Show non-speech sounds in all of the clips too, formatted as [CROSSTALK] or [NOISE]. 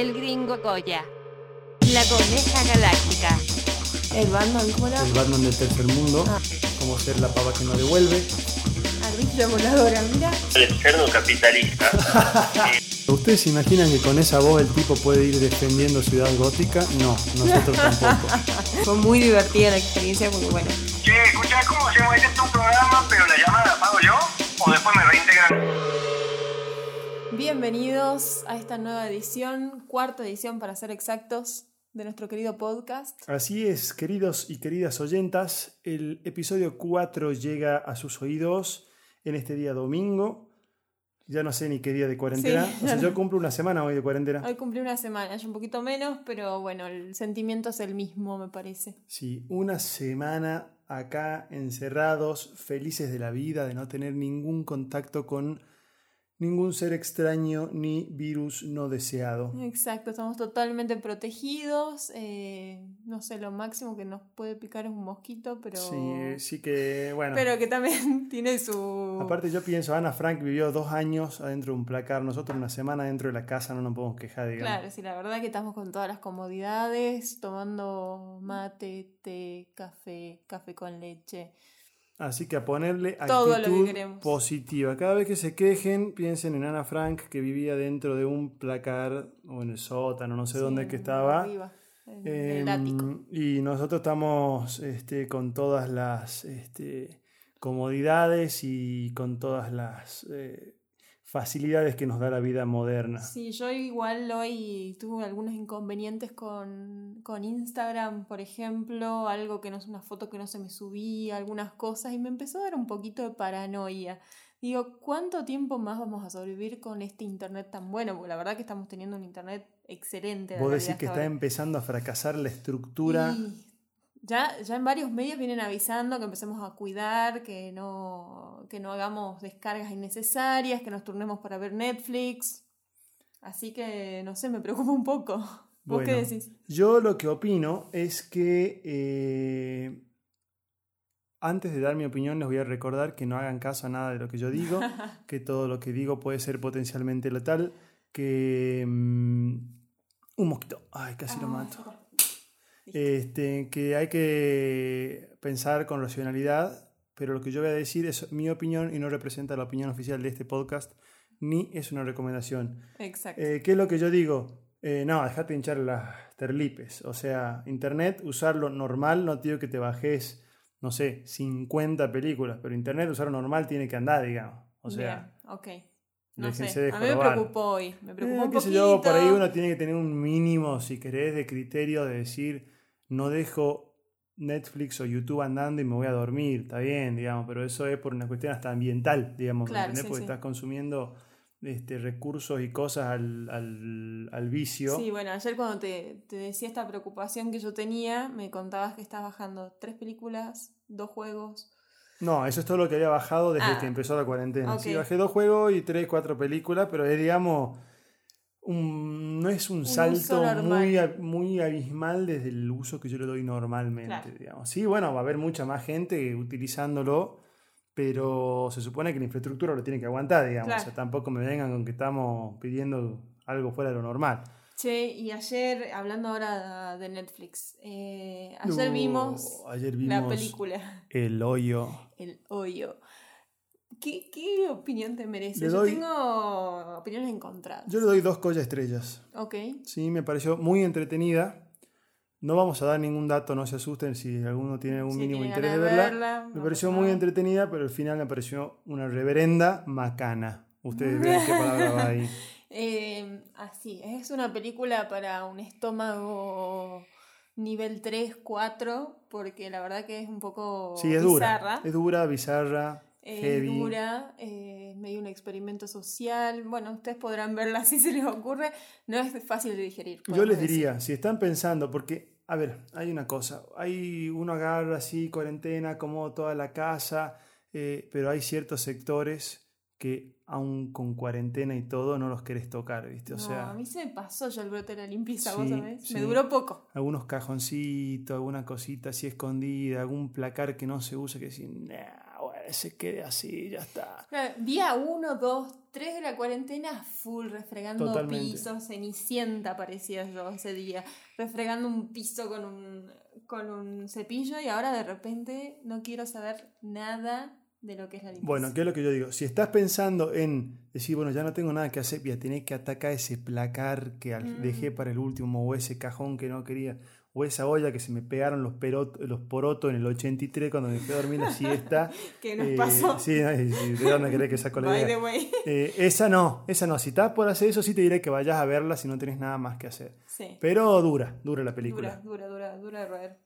El gringo Goya. La coneja galáctica. El Batman, ¿cómo era? El Batman del tercer mundo. Ah. Como ser la pava que no devuelve. Ardilla voladora, mira. el cerdo capitalista. [LAUGHS] ¿Ustedes se imaginan que con esa voz el tipo puede ir defendiendo Ciudad Gótica? No, nosotros tampoco. [LAUGHS] Fue muy divertida la experiencia porque, bueno, Che, escuchá, ¿cómo hacemos? Este es un programa, pero la llamada la pago yo o después me reintegran. Bienvenidos a esta nueva edición, cuarta edición para ser exactos, de nuestro querido podcast. Así es, queridos y queridas oyentas, el episodio 4 llega a sus oídos en este día domingo. Ya no sé ni qué día de cuarentena. Sí, o sea, [LAUGHS] yo cumplo una semana hoy de cuarentena. Hoy cumplí una semana, ya un poquito menos, pero bueno, el sentimiento es el mismo, me parece. Sí, una semana acá encerrados, felices de la vida, de no tener ningún contacto con ningún ser extraño ni virus no deseado. Exacto, estamos totalmente protegidos. eh, no sé, lo máximo que nos puede picar es un mosquito, pero. Sí, sí que, bueno. Pero que también [LAUGHS] tiene su. Aparte yo pienso, Ana Frank vivió dos años adentro de un placar, nosotros una semana dentro de la casa no nos podemos quejar, digamos. Claro, sí, la verdad que estamos con todas las comodidades, tomando mate, té, café, café con leche. Así que a ponerle Todo que actitud positiva. Cada vez que se quejen, piensen en Ana Frank que vivía dentro de un placar o en el sótano, no sé Sí, dónde es que estaba. Arriba, en Em, el ático. y nosotros estamos este, con todas las este, comodidades y con todas las eh, facilidades que nos da la vida moderna. Sí, yo igual hoy tuve algunos inconvenientes con, con Instagram, por ejemplo, algo que no es una foto que no se me subía, algunas cosas, y me empezó a dar un poquito de paranoia. Digo, ¿cuánto tiempo más vamos a sobrevivir con este internet tan bueno? Porque la verdad que estamos teniendo un internet excelente. Vos decís que hasta está ahora. empezando a fracasar la estructura. Y ya, ya en varios medios vienen avisando que empecemos a cuidar, que no, que no hagamos descargas innecesarias, que nos turnemos para ver Netflix. Así que, no sé, me preocupa un poco. ¿Vos qué decís? Yo lo que opino es que eh, antes de dar mi opinión les voy a recordar que no hagan caso a nada de lo que yo digo, [LAUGHS] que todo lo que digo puede ser potencialmente letal, que mm, un mosquito, ay, casi lo mato. Este, que hay que pensar con racionalidad, pero lo que yo voy a decir es mi opinión y no representa la opinión oficial de este podcast, ni es una recomendación. Exacto. Eh, ¿Qué es lo que yo digo? Eh, no, dejate hinchar las terlipes. O sea, internet, usarlo normal, no te digo que te bajes, no sé, 50 películas, pero internet, usarlo normal tiene que andar, digamos. O sea, Bien, ok. No sé, de a mí me preocupó hoy. Me eh, preocupó un qué sé poquito. yo, por ahí uno tiene que tener un mínimo, si querés, de criterio de decir, no dejo Netflix o YouTube andando y me voy a dormir, está bien, digamos, pero eso es por una cuestión hasta ambiental, digamos, ¿me Claro, sí, Porque sí. estás consumiendo este, recursos y cosas al, al, al vicio. Sí, bueno, ayer cuando te, te decía esta preocupación que yo tenía, me contabas que estás bajando tres películas, dos juegos. No, eso es todo lo que había bajado desde Ah. que empezó la cuarentena. Sí, bajé dos juegos y tres, cuatro películas, pero es, digamos, un- no es un, salto muy, muy abismal desde el uso que yo le doy normalmente, Claro. digamos. Sí, bueno, va a haber mucha más gente utilizándolo, pero se supone que la infraestructura lo tiene que aguantar, digamos. Claro. O sea, tampoco me vengan con que estamos pidiendo algo fuera de lo normal. Che, y ayer, hablando ahora de Netflix, eh, ayer No, vimos ayer la vimos película El hoyo. El Hoyo. ¿Qué, qué opinión te merece? Le Yo doy- tengo opiniones encontradas. Yo le doy dos collas estrellas. Ok. Sí, me pareció muy entretenida. No vamos a dar ningún dato, no se asusten si alguno tiene algún Si mínimo interés de verla. verla, Me no pareció muy entretenida, pero al final me pareció una reverenda macana. Ustedes ven qué palabra va ahí. [LAUGHS] Eh, así, es una película para un estómago nivel 3, 4, porque la verdad que es un poco Sí, es bizarra. dura. Es dura, bizarra, Heavy. dura, eh, medio un experimento social. Bueno, ustedes podrán verla [LAUGHS] si se les ocurre. No es fácil de digerir. Yo les decir. diría, si están pensando, porque, a ver, hay una cosa, hay uno agarra así, cuarentena, como toda la casa, eh, pero hay ciertos sectores que aún con cuarentena y todo no los querés tocar, ¿viste? O No, sea, a mí se me pasó ya el brote de la limpieza, Sí, vos sabés. sí. Me duró poco. algunos cajoncitos, alguna cosita así escondida, algún placar que no se usa que decís, "Nah, se quede así, ya está. Claro, Día 1, 2, 3 de la cuarentena, full, refregando Totalmente. pisos, cenicienta parecía yo ese día, refregando un piso con un, con un cepillo y ahora de repente no quiero saber nada de lo que es la limpieza. Bueno, ¿qué es lo que yo digo? Si estás pensando en decir, bueno, ya no tengo nada que hacer, voy a tener que atacar ese placar que Mm. dejé para el último, o ese cajón que no quería, o esa olla que se me pegaron los, perot- los porotos en el 83 cuando me fui a dormir la siesta. [LAUGHS] ¿Qué nos Eh, pasó? Sí, y- y ¿de dónde querés que saco la idea? [LAUGHS] Eh, esa no, esa no. Si estás por hacer eso, sí te diré que vayas a verla si no tenés nada más que hacer. Sí. Pero dura, dura la película. Dura, dura, dura, dura de roer.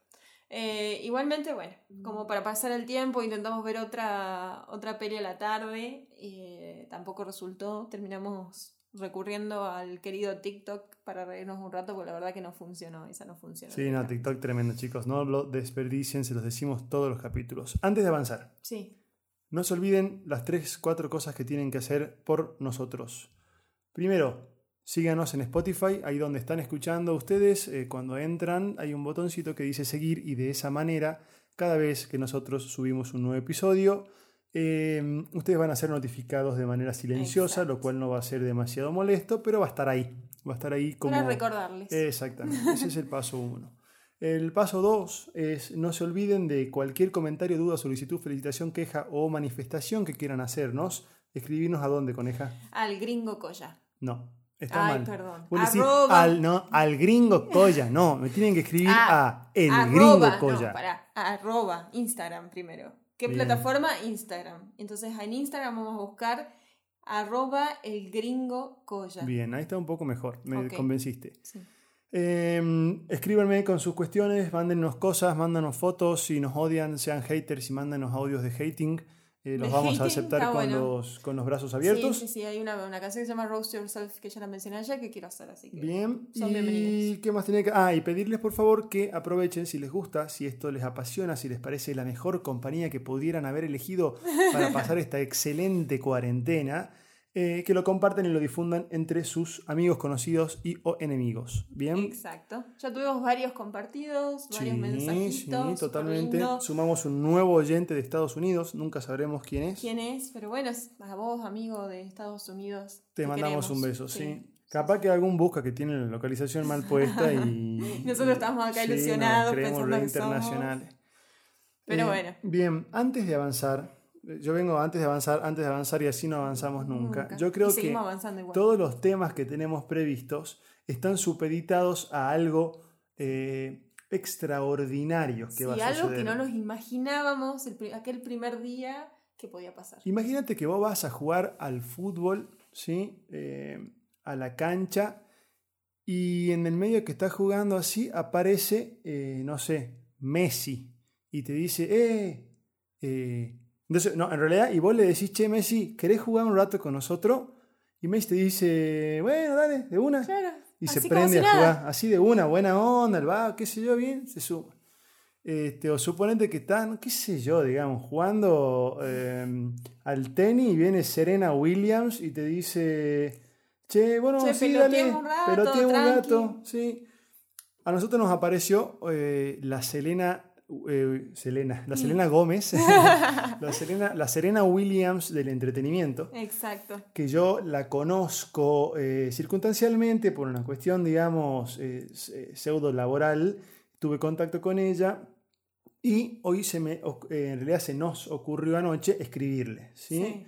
Eh, igualmente, bueno, como para pasar el tiempo, intentamos ver otra, otra peli a la tarde. eh, tampoco resultó. Terminamos recurriendo al querido TikTok para reírnos un rato, porque la verdad que no funcionó. Esa no funcionó. Sí, no, TikTok tremendo, chicos. No lo desperdicien, se los decimos todos los capítulos. Antes de avanzar, Sí. no se olviden las 3, 4 cosas que tienen que hacer por nosotros. Primero, síganos en Spotify, ahí donde están escuchando ustedes. eh, cuando entran, hay un botoncito que dice seguir y de esa manera, cada vez que nosotros subimos un nuevo episodio, eh, ustedes van a ser notificados de manera silenciosa, Exacto. lo cual no va a ser demasiado molesto, pero va a estar ahí. Va a estar ahí como... Para recordarles. Exactamente, [LAUGHS] ese es el paso uno. El paso dos es no se olviden de cualquier comentario, duda, solicitud, felicitación, queja o manifestación que quieran hacernos. Escribirnos a dónde, coneja. Al gringo Coya. No, está Ay, mal. perdón. Vos decís Arroba- al, no, al gringo Coya. No, me tienen que escribir Ah, a el arroba, gringo Coya. No, pará, arroba, Instagram primero. ¿Qué Bien. plataforma? Instagram. Entonces en Instagram vamos a buscar arroba el gringo Coya. Bien, ahí está un poco mejor. Me convenciste. Sí. Eh, escríbanme con sus cuestiones, mándennos cosas, mándanos fotos, si nos odian, sean haters y mándanos audios de hating. Eh, vamos a aceptar con, bueno. los, con los brazos abiertos. Sí, sí, sí, hay una, una canción que se llama Roast Yourself que ya la mencioné ayer que quiero hacer, así que Bien, son y bienvenidos. qué más tenía que... Ah, y pedirles por favor que aprovechen si les gusta, si esto les apasiona, si les parece la mejor compañía que pudieran haber elegido para [LAUGHS] pasar esta excelente cuarentena, eh, que lo compartan y lo difundan entre sus amigos, conocidos y o enemigos. Bien. Exacto. Ya tuvimos varios compartidos, varios mensajitos. sí, súper totalmente. Sumamos un nuevo oyente de Estados Unidos, nunca sabremos quién es. ¿Quién es? Pero bueno, a vos, amigo de Estados Unidos. Te mandamos queremos. un beso, sí. Capaz que algún busca que tiene la localización mal puesta y. [LAUGHS] Nosotros estamos acá Sí, ilusionados creemos pensando somos- internacionales. Pero Eh, bueno. Bien, antes de avanzar, yo vengo antes de avanzar, antes de avanzar y así no avanzamos nunca. Yo creo que todos los temas que tenemos previstos están supeditados a algo eh, extraordinario que Sí, va a algo suceder. que no nos imaginábamos el aquel primer día que podía pasar. Imagínate que vos vas a jugar al fútbol, ¿sí? Eh, a la cancha y en el medio que estás jugando así aparece, eh, no sé, Messi y te dice, eh, eh. Entonces, no, en realidad, y vos le decís, che, Messi, ¿querés jugar un rato con nosotros? Y Messi te dice, bueno, dale, de una. Claro. Y se prende a nada. jugar así de una, buena onda, el va, qué sé yo, bien, se suma. Este, o suponete que están, qué sé yo, digamos, jugando eh, al tenis y viene Serena Williams y te dice, che, bueno, Che, sí, dale, un rato, peloteemos un tranqui". rato, sí. A nosotros nos apareció eh, la Selena, eh, Selena, la Selena Gómez, [LAUGHS] la, Selena, la Serena Williams del entretenimiento Exacto. que yo la conozco eh, circunstancialmente por una cuestión, digamos, eh, se- pseudo laboral. Tuve contacto con ella y hoy se me, eh, en realidad se nos ocurrió anoche escribirle. ¿sí? Sí.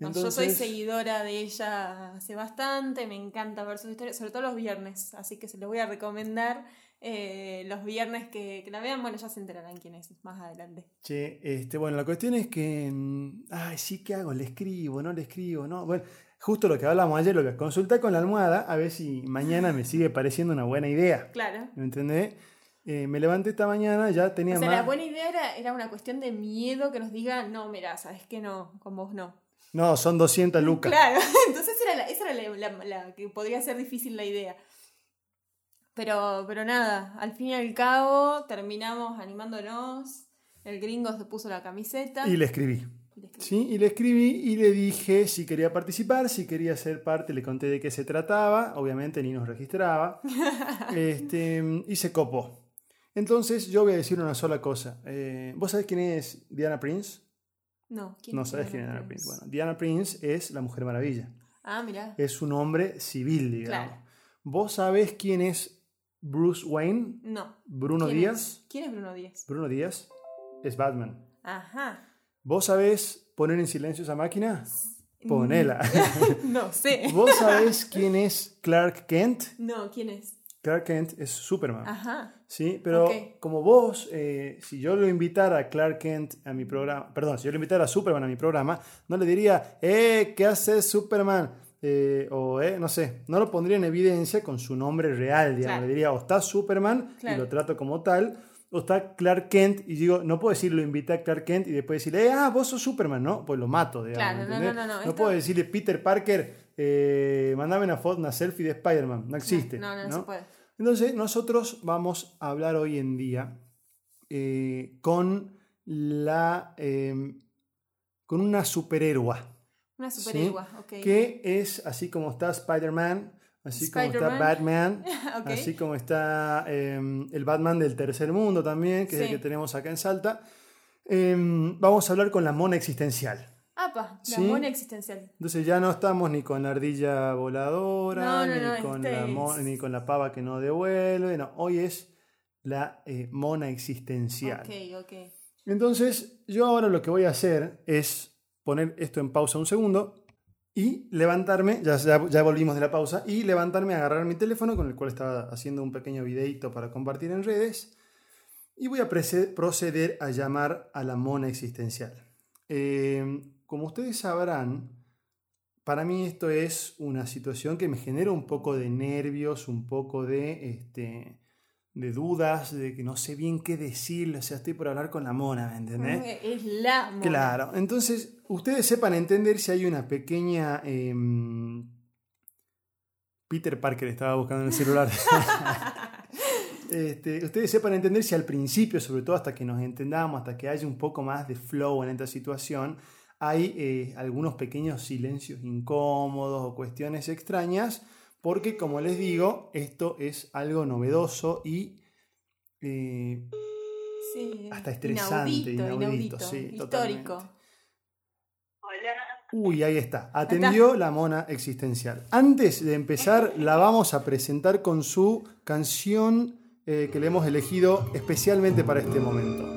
No, yo soy Entonces- seguidora de ella hace bastante, me encanta ver sus historias, sobre todo los viernes, así que se los voy a recomendar. Eh, los viernes que, que la vean, bueno, ya se enterarán quién es más adelante. Che, este, bueno, la cuestión es que, mm, ay, sí, ¿qué hago? ¿Le escribo? ¿No le escribo? ¿No? Bueno, justo lo que hablamos ayer, lo que consulté con la almohada, a ver si mañana me sigue pareciendo una buena idea. Claro. ¿Me entendés? Eh, me levanté esta mañana, ya tenía O sea, más... la buena idea era, era una cuestión de miedo que nos diga, no, mira, sabes que no, con vos no. No, son 200 lucas. Claro, [LAUGHS] entonces era la- esa era la, la- la que podría ser difícil la idea. Pero, pero nada, al fin y al cabo terminamos animándonos. El gringo se puso la camiseta. Y le escribí. y le escribí. Sí, y le escribí y le dije si quería participar, si quería ser parte, le conté de qué se trataba, obviamente ni nos registraba, [LAUGHS] este, y se copó. Entonces yo voy a decir una sola cosa. Eh, ¿Vos sabés quién es Diana Prince? No, ¿quién No es sabes quién es Diana Prince. Bueno, Diana Prince es la Mujer Maravilla. Ah, mira. Es un hombre civil, digamos. Claro. ¿Vos sabés quién es Bruce Wayne? No. Bruno ¿Quién Díaz. es? ¿Quién es Bruno Díaz? Bruno Díaz es Batman. Ajá. ¿Vos sabés poner en silencio esa máquina? Ponela. [LAUGHS] No sé. ¿Vos sabés quién es Clark Kent? No, ¿quién es? Clark Kent es Superman. Ajá. Sí, pero como vos, eh, si yo lo invitara a Clark Kent a mi programa, perdón, si yo lo invitara a Superman a mi programa, no le diría, eh, ¿qué haces Superman? Eh, o, eh, no sé, no lo pondría en evidencia con su nombre real, digamos. Claro. Le diría, o está Superman y Claro. lo trato como tal, o está Clark Kent y digo, no puedo decir, lo invité a Clark Kent y después decirle, eh, ah, vos sos Superman, ¿no? Pues lo mato, digamos. Claro, no, no, no, no, No esto- puedo decirle, Peter Parker, eh, mandame una foto, una selfie de Spider-Man, no existe. No, no, no, ¿no? se puede. Entonces, nosotros vamos a hablar hoy en día eh, con la. eh, con una superhéroe. Una superhéroe, ok. Que es así como está Spider-Man, así como está. Batman, [LAUGHS] así como está eh, el Batman del tercer mundo también, que es el Sí. que tenemos acá en Salta. Eh, vamos a hablar con la mona existencial. Apa, la Sí. mona existencial. Entonces ya no estamos ni con la ardilla voladora, No, no, ni, no, con este la es- ni con la pava que no devuelve. No, hoy es la eh, mona existencial. Ok, ok. Entonces yo ahora lo que voy a hacer es poner esto en pausa un segundo y levantarme, ya, ya, volvimos de la pausa, y levantarme a agarrar mi teléfono con el cual estaba haciendo un pequeño videito para compartir en redes y voy a proceder a llamar a la mona existencial. Eh, como ustedes sabrán, para mí esto es una situación que me genera un poco de nervios, un poco de, este, de dudas, de que no sé bien qué decir, o sea, estoy por hablar con la mona, ¿me entendés? Es la mona. Claro, entonces ustedes sepan entender si hay una pequeña... em, Peter Parker estaba buscando en el celular. [LAUGHS] Este, ustedes sepan entender si al principio, sobre todo hasta que nos entendamos, hasta que haya un poco más de flow en esta situación, hay eh, algunos pequeños silencios incómodos o cuestiones extrañas, porque como les digo, esto es algo novedoso y eh, Sí. Hasta estresante, Inaudito, inaudito, inaudito, sí, histórico. totalmente. Hola. Uy, ahí está. Atendió la mona existencial. Antes de empezar, la vamos a presentar con su canción eh, que le hemos elegido especialmente para este momento.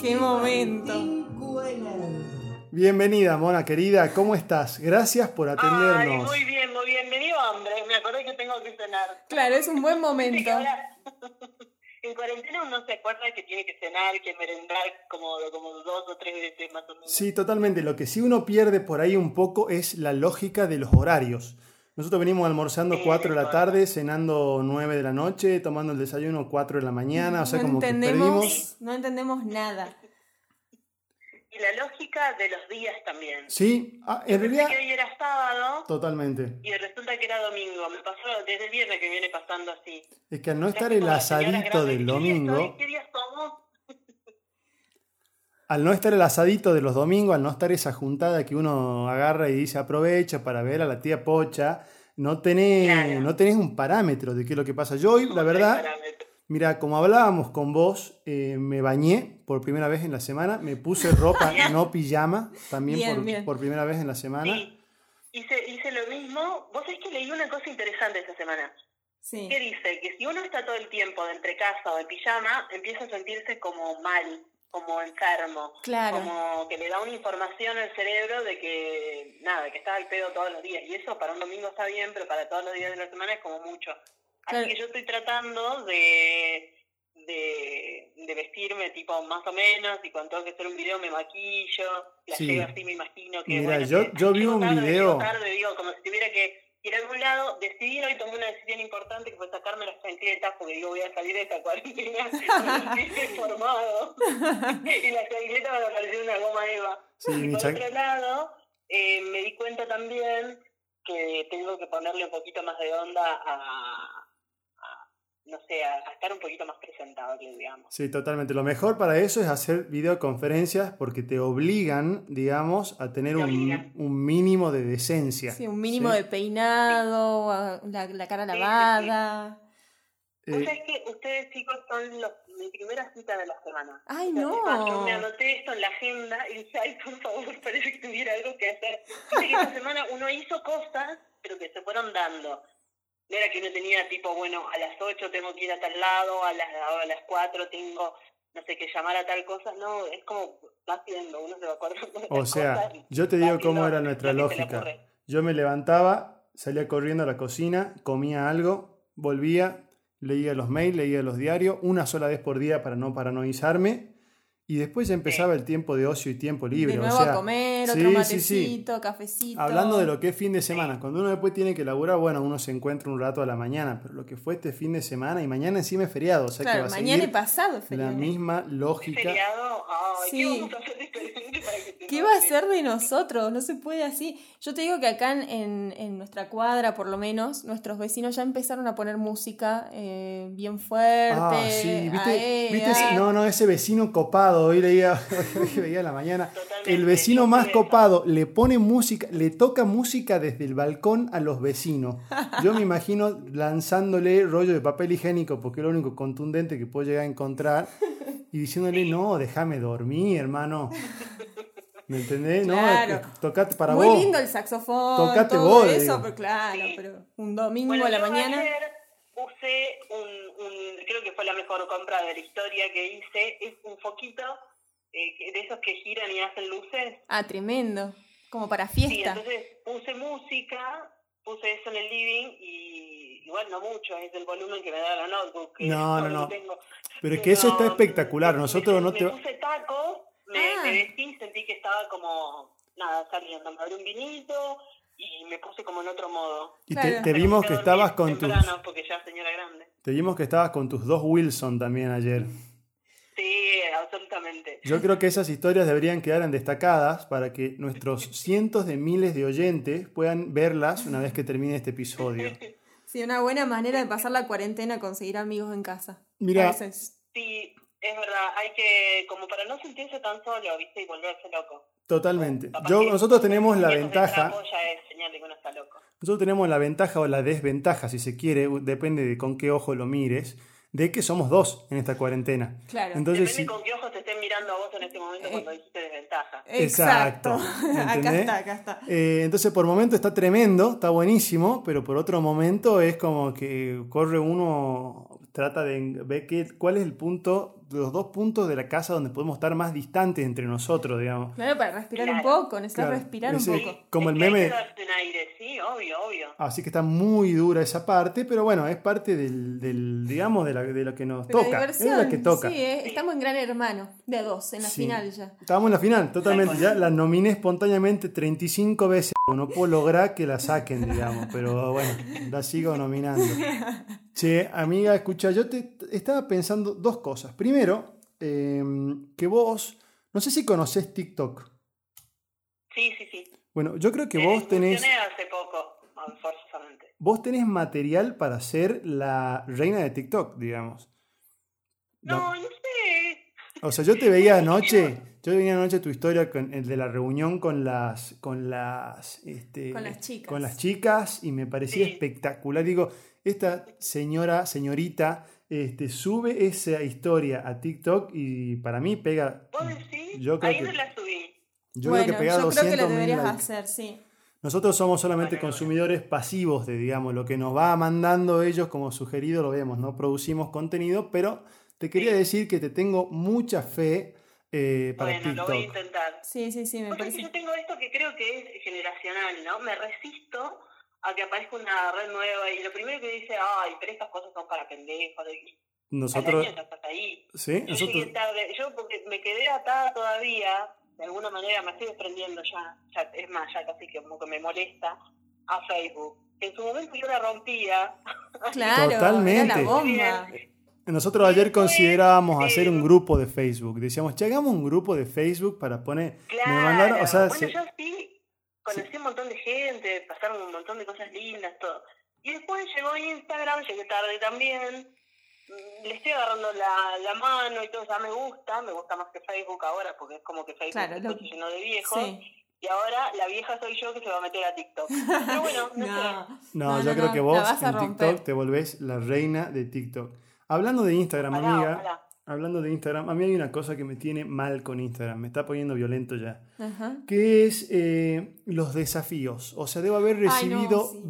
¡Qué momento! Bienvenida, mona querida. ¿Cómo estás? Gracias por Ay, atendernos. muy bien, muy bien. Me dio hambre. Me acordé que tengo que cenar. Claro, es un buen [LAUGHS] momento. [LAUGHS] en cuarentena uno se acuerda que tiene que cenar, que merendar como, como dos o tres veces más o menos. Sí, totalmente. Lo que sí uno pierde por ahí un poco es la lógica de los horarios. Nosotros venimos almorzando Sí, 4 de la tarde, cenando 9 de la noche, tomando el desayuno 4 de la mañana, o sea, no como que perdimos... entendemos, no entendemos nada. Y la lógica de los días también. Sí, ah, en realidad... que hoy era sábado Totalmente. y resulta que era domingo. Me pasó desde el viernes que viene pasando así. Es que al no estar el asadito del ¿qué día domingo? ¿Qué día somos? Al no estar el asadito de los domingos, al no estar esa juntada que uno agarra y dice aprovecha para ver a la tía Pocha, no tenés, Claro. no tenés un parámetro de qué es lo que pasa. Yo hoy, la verdad, mira, como hablábamos con vos, eh, me bañé por primera vez en la semana, me puse ropa, [LAUGHS] no pijama, también Bien, por, bien. por primera vez en la semana. Sí, hice, hice lo mismo. Vos sabés que leí una cosa interesante esta semana. Sí. Que dice que si uno está todo el tiempo de entre casa o de pijama, empieza a sentirse como mal, como enfermo. Claro. Como que le da una información al cerebro de que, nada, que está al pedo todos los días. Y eso para un domingo está bien, pero para todos los días de la semana es como mucho. Así Claro. que yo estoy tratando de, de, de vestirme tipo más o menos y cuando tengo que hacer un video me maquillo, la Sí. llevo así, me imagino que... Mira, bueno, yo- que yo vi un tarde, video- tarde, digo, como si tuviera que ir a algún lado, decidí hoy tomé una decisión importante que fue sacarme las chancletas porque digo voy a salir de esta cuarentena [LAUGHS] formado [LAUGHS] y las chancletas van a parecer una goma eva. Sí, Y por otro lado, eh, me di cuenta también que tengo que ponerle un poquito más de onda a- no sé, a, a estar un poquito más presentable, digamos. Sí, totalmente. Lo mejor para eso es hacer videoconferencias porque te obligan, digamos, a tener Te un, un mínimo de decencia. Sí, un mínimo ¿sí? de peinado, la, la cara Sí, sí, sí. lavada. ¿Vos Eh, sabés que ustedes chicos son los, mi primera cita de la semana? Ay, O sea, es más, Yo me no. anoté esto en la agenda y dije, ay, por favor, [LAUGHS] parece que tuviera algo que hacer. Esta [LAUGHS] semana uno hizo cosas, pero que se fueron dando. No era que uno tenía tipo, bueno, a las 8 tengo que ir a tal lado, a las, a las 4 tengo, no sé, que llamar a tal cosa. No, es como, va haciendo, uno se va acordando O sea, cosas yo te digo cómo era nuestra lógica. Yo me levantaba, salía corriendo a la cocina, comía algo, volvía, leía los mails, leía los diarios, una sola vez por día para no paranoizarme. Y después ya empezaba el tiempo de ocio y tiempo libre. De o nuevo sea, a comer, otro sí, matecito, sí. cafecito. Hablando de lo que es fin de semana, cuando uno después tiene que laburar, bueno, uno se encuentra un rato a la mañana, pero lo que fue este fin de semana y mañana encima es feriado, o sea que Claro, va a mañana y pasado es la feriado. misma ¿Es lógica. feriado? Ay. ¿qué vamos a hacer diferente para que te ¿Qué va a ser de nosotros? No se puede así. Yo te digo que acá en, en- nuestra cuadra, por lo menos, nuestros vecinos ya empezaron a poner música eh, bien fuerte. Ah, sí, ¿viste? ¿viste ese- no, no, ese vecino copado, hoy leía, [LAUGHS] hoy veía en la mañana, Totalmente, el vecino más copado le pone música, le toca música desde el balcón a los vecinos. Yo me imagino lanzándole rollo de papel higiénico, porque es lo único contundente que puedo llegar a encontrar, y diciéndole, no, déjame dormir, hermano. ¿Me entendés? Claro. No, tocate para Muy vos. lindo el saxofón, Tocate todo vos, eso, digo. pero claro, Sí. pero un domingo Bueno, a la mañana. ayer usé un, un, creo que fue la mejor compra de la historia que hice, es un foquito eh, de esos que giran y hacen luces. Ah, tremendo. Como para Sí, fiesta. entonces puse música, puse eso en el living y igual no mucho, es el volumen que me da la notebook. que No, no, no. tengo. Pero es que eso está espectacular. Nosotros me, no te... me puse tacos, me, Ah. me vestí sentí que estaba como, nada, saliendo. Me abrí un vinito y me puse como en otro modo. Y te, Claro. te vimos que estabas con tus... temprano, porque ya señora grande. Te vimos que estabas con tus dos Wilson también ayer. Sí, absolutamente. Yo creo que esas historias deberían quedar en destacadas para que nuestros [LAUGHS] cientos de miles de oyentes puedan verlas una vez que termine este episodio. [LAUGHS] Sí, una buena manera de pasar la cuarentena, conseguir amigos en casa. Mira. Sí, es verdad, hay que, como para no sentirse tan solo, ¿viste? Y volverse loco. Totalmente. Yo, nosotros tenemos la ventaja, nosotros tenemos la ventaja o la desventaja, si se quiere, depende de con qué ojo lo mires, de que somos dos en esta cuarentena. Claro. Entonces, Depende sí- con qué ojos te estén mirando a vos en este momento Eh, cuando dijiste desventaja. Exacto. [LAUGHS] Acá está, acá está. Eh, entonces, por momento está tremendo, está buenísimo, pero por otro momento es como que corre uno, trata de ver qué, cuál es el punto, los dos puntos de la casa donde podemos estar más distantes entre nosotros, digamos. Claro, para respirar un Claro. poco, necesitas Claro, respirar ese- un poco. Como el meme- un aire, sí, obvio, obvio. Así que está muy dura esa parte, pero bueno, es parte del, del, digamos, de, la- de lo que nos De la toca. diversión. Es la que toca. Sí, eh, estamos en Gran Hermano, de a dos, en la Sí. final ya. Estábamos en la final, totalmente. Ya la nominé espontáneamente 35 veces. No puedo lograr que la saquen, digamos, pero bueno, la sigo nominando. [LAUGHS] Che, amiga, escucha, yo te estaba pensando dos cosas. Primero, eh, que vos, no sé si conocés TikTok. Sí, sí, sí. Bueno, yo creo que Eh, vos tenés, hace poco, forzosamente. vos tenés material para ser la reina de TikTok, digamos. No, no sé. O sea, yo te veía [LAUGHS] anoche, yo veía anoche tu historia con, el de la reunión con las, con las, este, Con las chicas. con las chicas y me parecía Sí. espectacular. Digo, esta señora, señorita, este, sube esa historia a TikTok y para mí pega, ¿Vos decís? Yo creo Ahí que- no la subí. yo bueno, creo que pega yo creo que 200 lo deberías likes. hacer, sí. Nosotros somos solamente Bueno, bueno. consumidores pasivos de, digamos, lo que nos va mandando ellos como sugerido, lo vemos, no producimos contenido, pero te quería decir que te tengo mucha fe eh, para Bueno, lo voy a TikTok. intentar. Sí, sí, sí, me Vos sabés que parece. yo tengo esto que creo que es generacional, ¿no? Me resisto a que aparezca una red nueva y lo primero que dice, ay, pero estas cosas son para pendejos. Nosotros, ahí. ¿sí? Yo Nosotros, tarde, yo porque me quedé atada todavía, de alguna manera me estoy desprendiendo ya, ya es más, ya casi que como que me molesta, a Facebook. En su momento yo la rompía, Claro, Totalmente. era la bomba. nosotros ayer considerábamos eh, hacer un grupo de Facebook. Decíamos, che, hagamos un grupo de Facebook para poner... claro. Me mandaron, o sea, bueno, se- yo sí conocí un montón de gente, pasaron un montón de cosas lindas, todo. Y después llegó Instagram, llegué tarde también, mm, le estoy agarrando la, la mano y todo, ya me gusta, me gusta más que Facebook ahora, porque es como que Facebook Claro, está lo- lleno de viejos. Sí. Y ahora la vieja soy yo que se va a meter a TikTok. [LAUGHS] Pero bueno, no, sé. No, No, yo creo que vos en. TikTok te volvés la reina de TikTok. Hablando de Instagram, amiga. Hablando de Instagram, a mí hay una cosa que me tiene mal con Instagram, me está poniendo violento ya, Ajá. que es eh, los desafíos. O sea, debo haber Ay, no, recibido sí.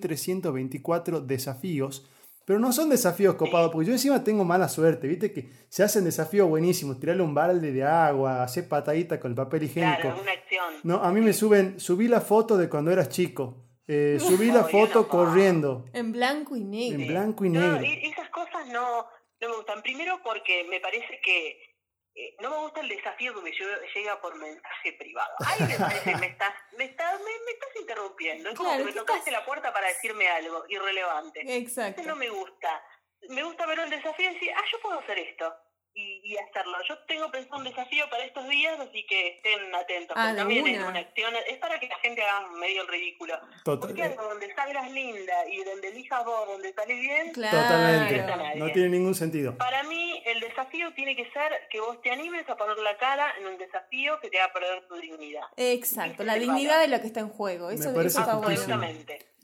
275.324 desafíos, pero no son desafíos copados, porque yo encima tengo mala suerte, viste que se hacen desafíos buenísimos, tirarle un balde de agua, hacer patadita con el papel higiénico. Claro, una acción. No, a mí me suben, subí la foto de cuando eras chico. Eh, subí la Ay, foto no. corriendo. En blanco y negro. En blanco y No, negro. esas cosas no, no me gustan. Primero porque me parece que eh, no me gusta el desafío que me lle- llega por mensaje privado. Ay, me [LAUGHS] parece que me estás, me estás, me, me estás interrumpiendo. Es como Claro, que me ¿qué tocaste la puerta para decirme algo irrelevante. Exacto. Eso no me gusta. Me gusta ver un desafío y decir, ah, yo puedo hacer esto. Y, y hacerlo. Yo tengo pensado un desafío para estos días, así que estén atentos. Ah, también es una. acción, es para que la gente haga medio el ridículo. Total- Porque donde salgas linda y donde elijas vos, donde salís bien, Claro. Totalmente. No tiene ningún sentido. para mí el desafío tiene que ser que vos te animes a poner la cara en un desafío que te haga perder tu dignidad. Exacto, la dignidad valor. de lo que está en juego. Me Eso, eso parece está justísimo.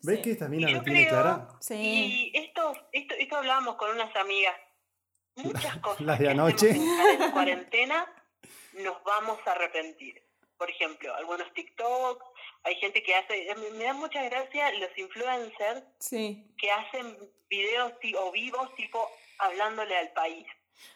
¿Ves Sí. que esta mina lo tiene creo- clara? Sí. Y esto, esto, esto hablábamos con unas amigas. Muchas [LAUGHS] cosas las de anoche. en cuarentena [LAUGHS] nos vamos a arrepentir. Por ejemplo, algunos TikToks, hay gente que hace, me, me dan mucha gracia los influencers Sí. que hacen videos o vivos tipo hablándole al país.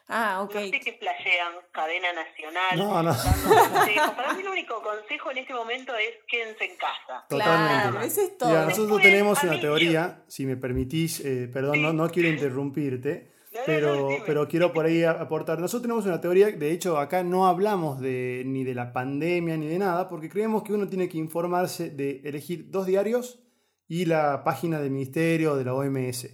Ah, ok. No sé qué flashean, cadena nacional, No, no. [LAUGHS] Para mí el único consejo en este momento es quédense en casa. Totalmente. Claro, eso es todo. Mira, nosotros Después, tenemos una teoría, si me permitís, eh, perdón, no, no quiero interrumpirte, pero, pero quiero por ahí aportar. Nosotros tenemos una teoría, de hecho acá no hablamos de, ni de la pandemia ni de nada, porque creemos que uno tiene que informarse de elegir dos diarios y la página del ministerio de la OMS.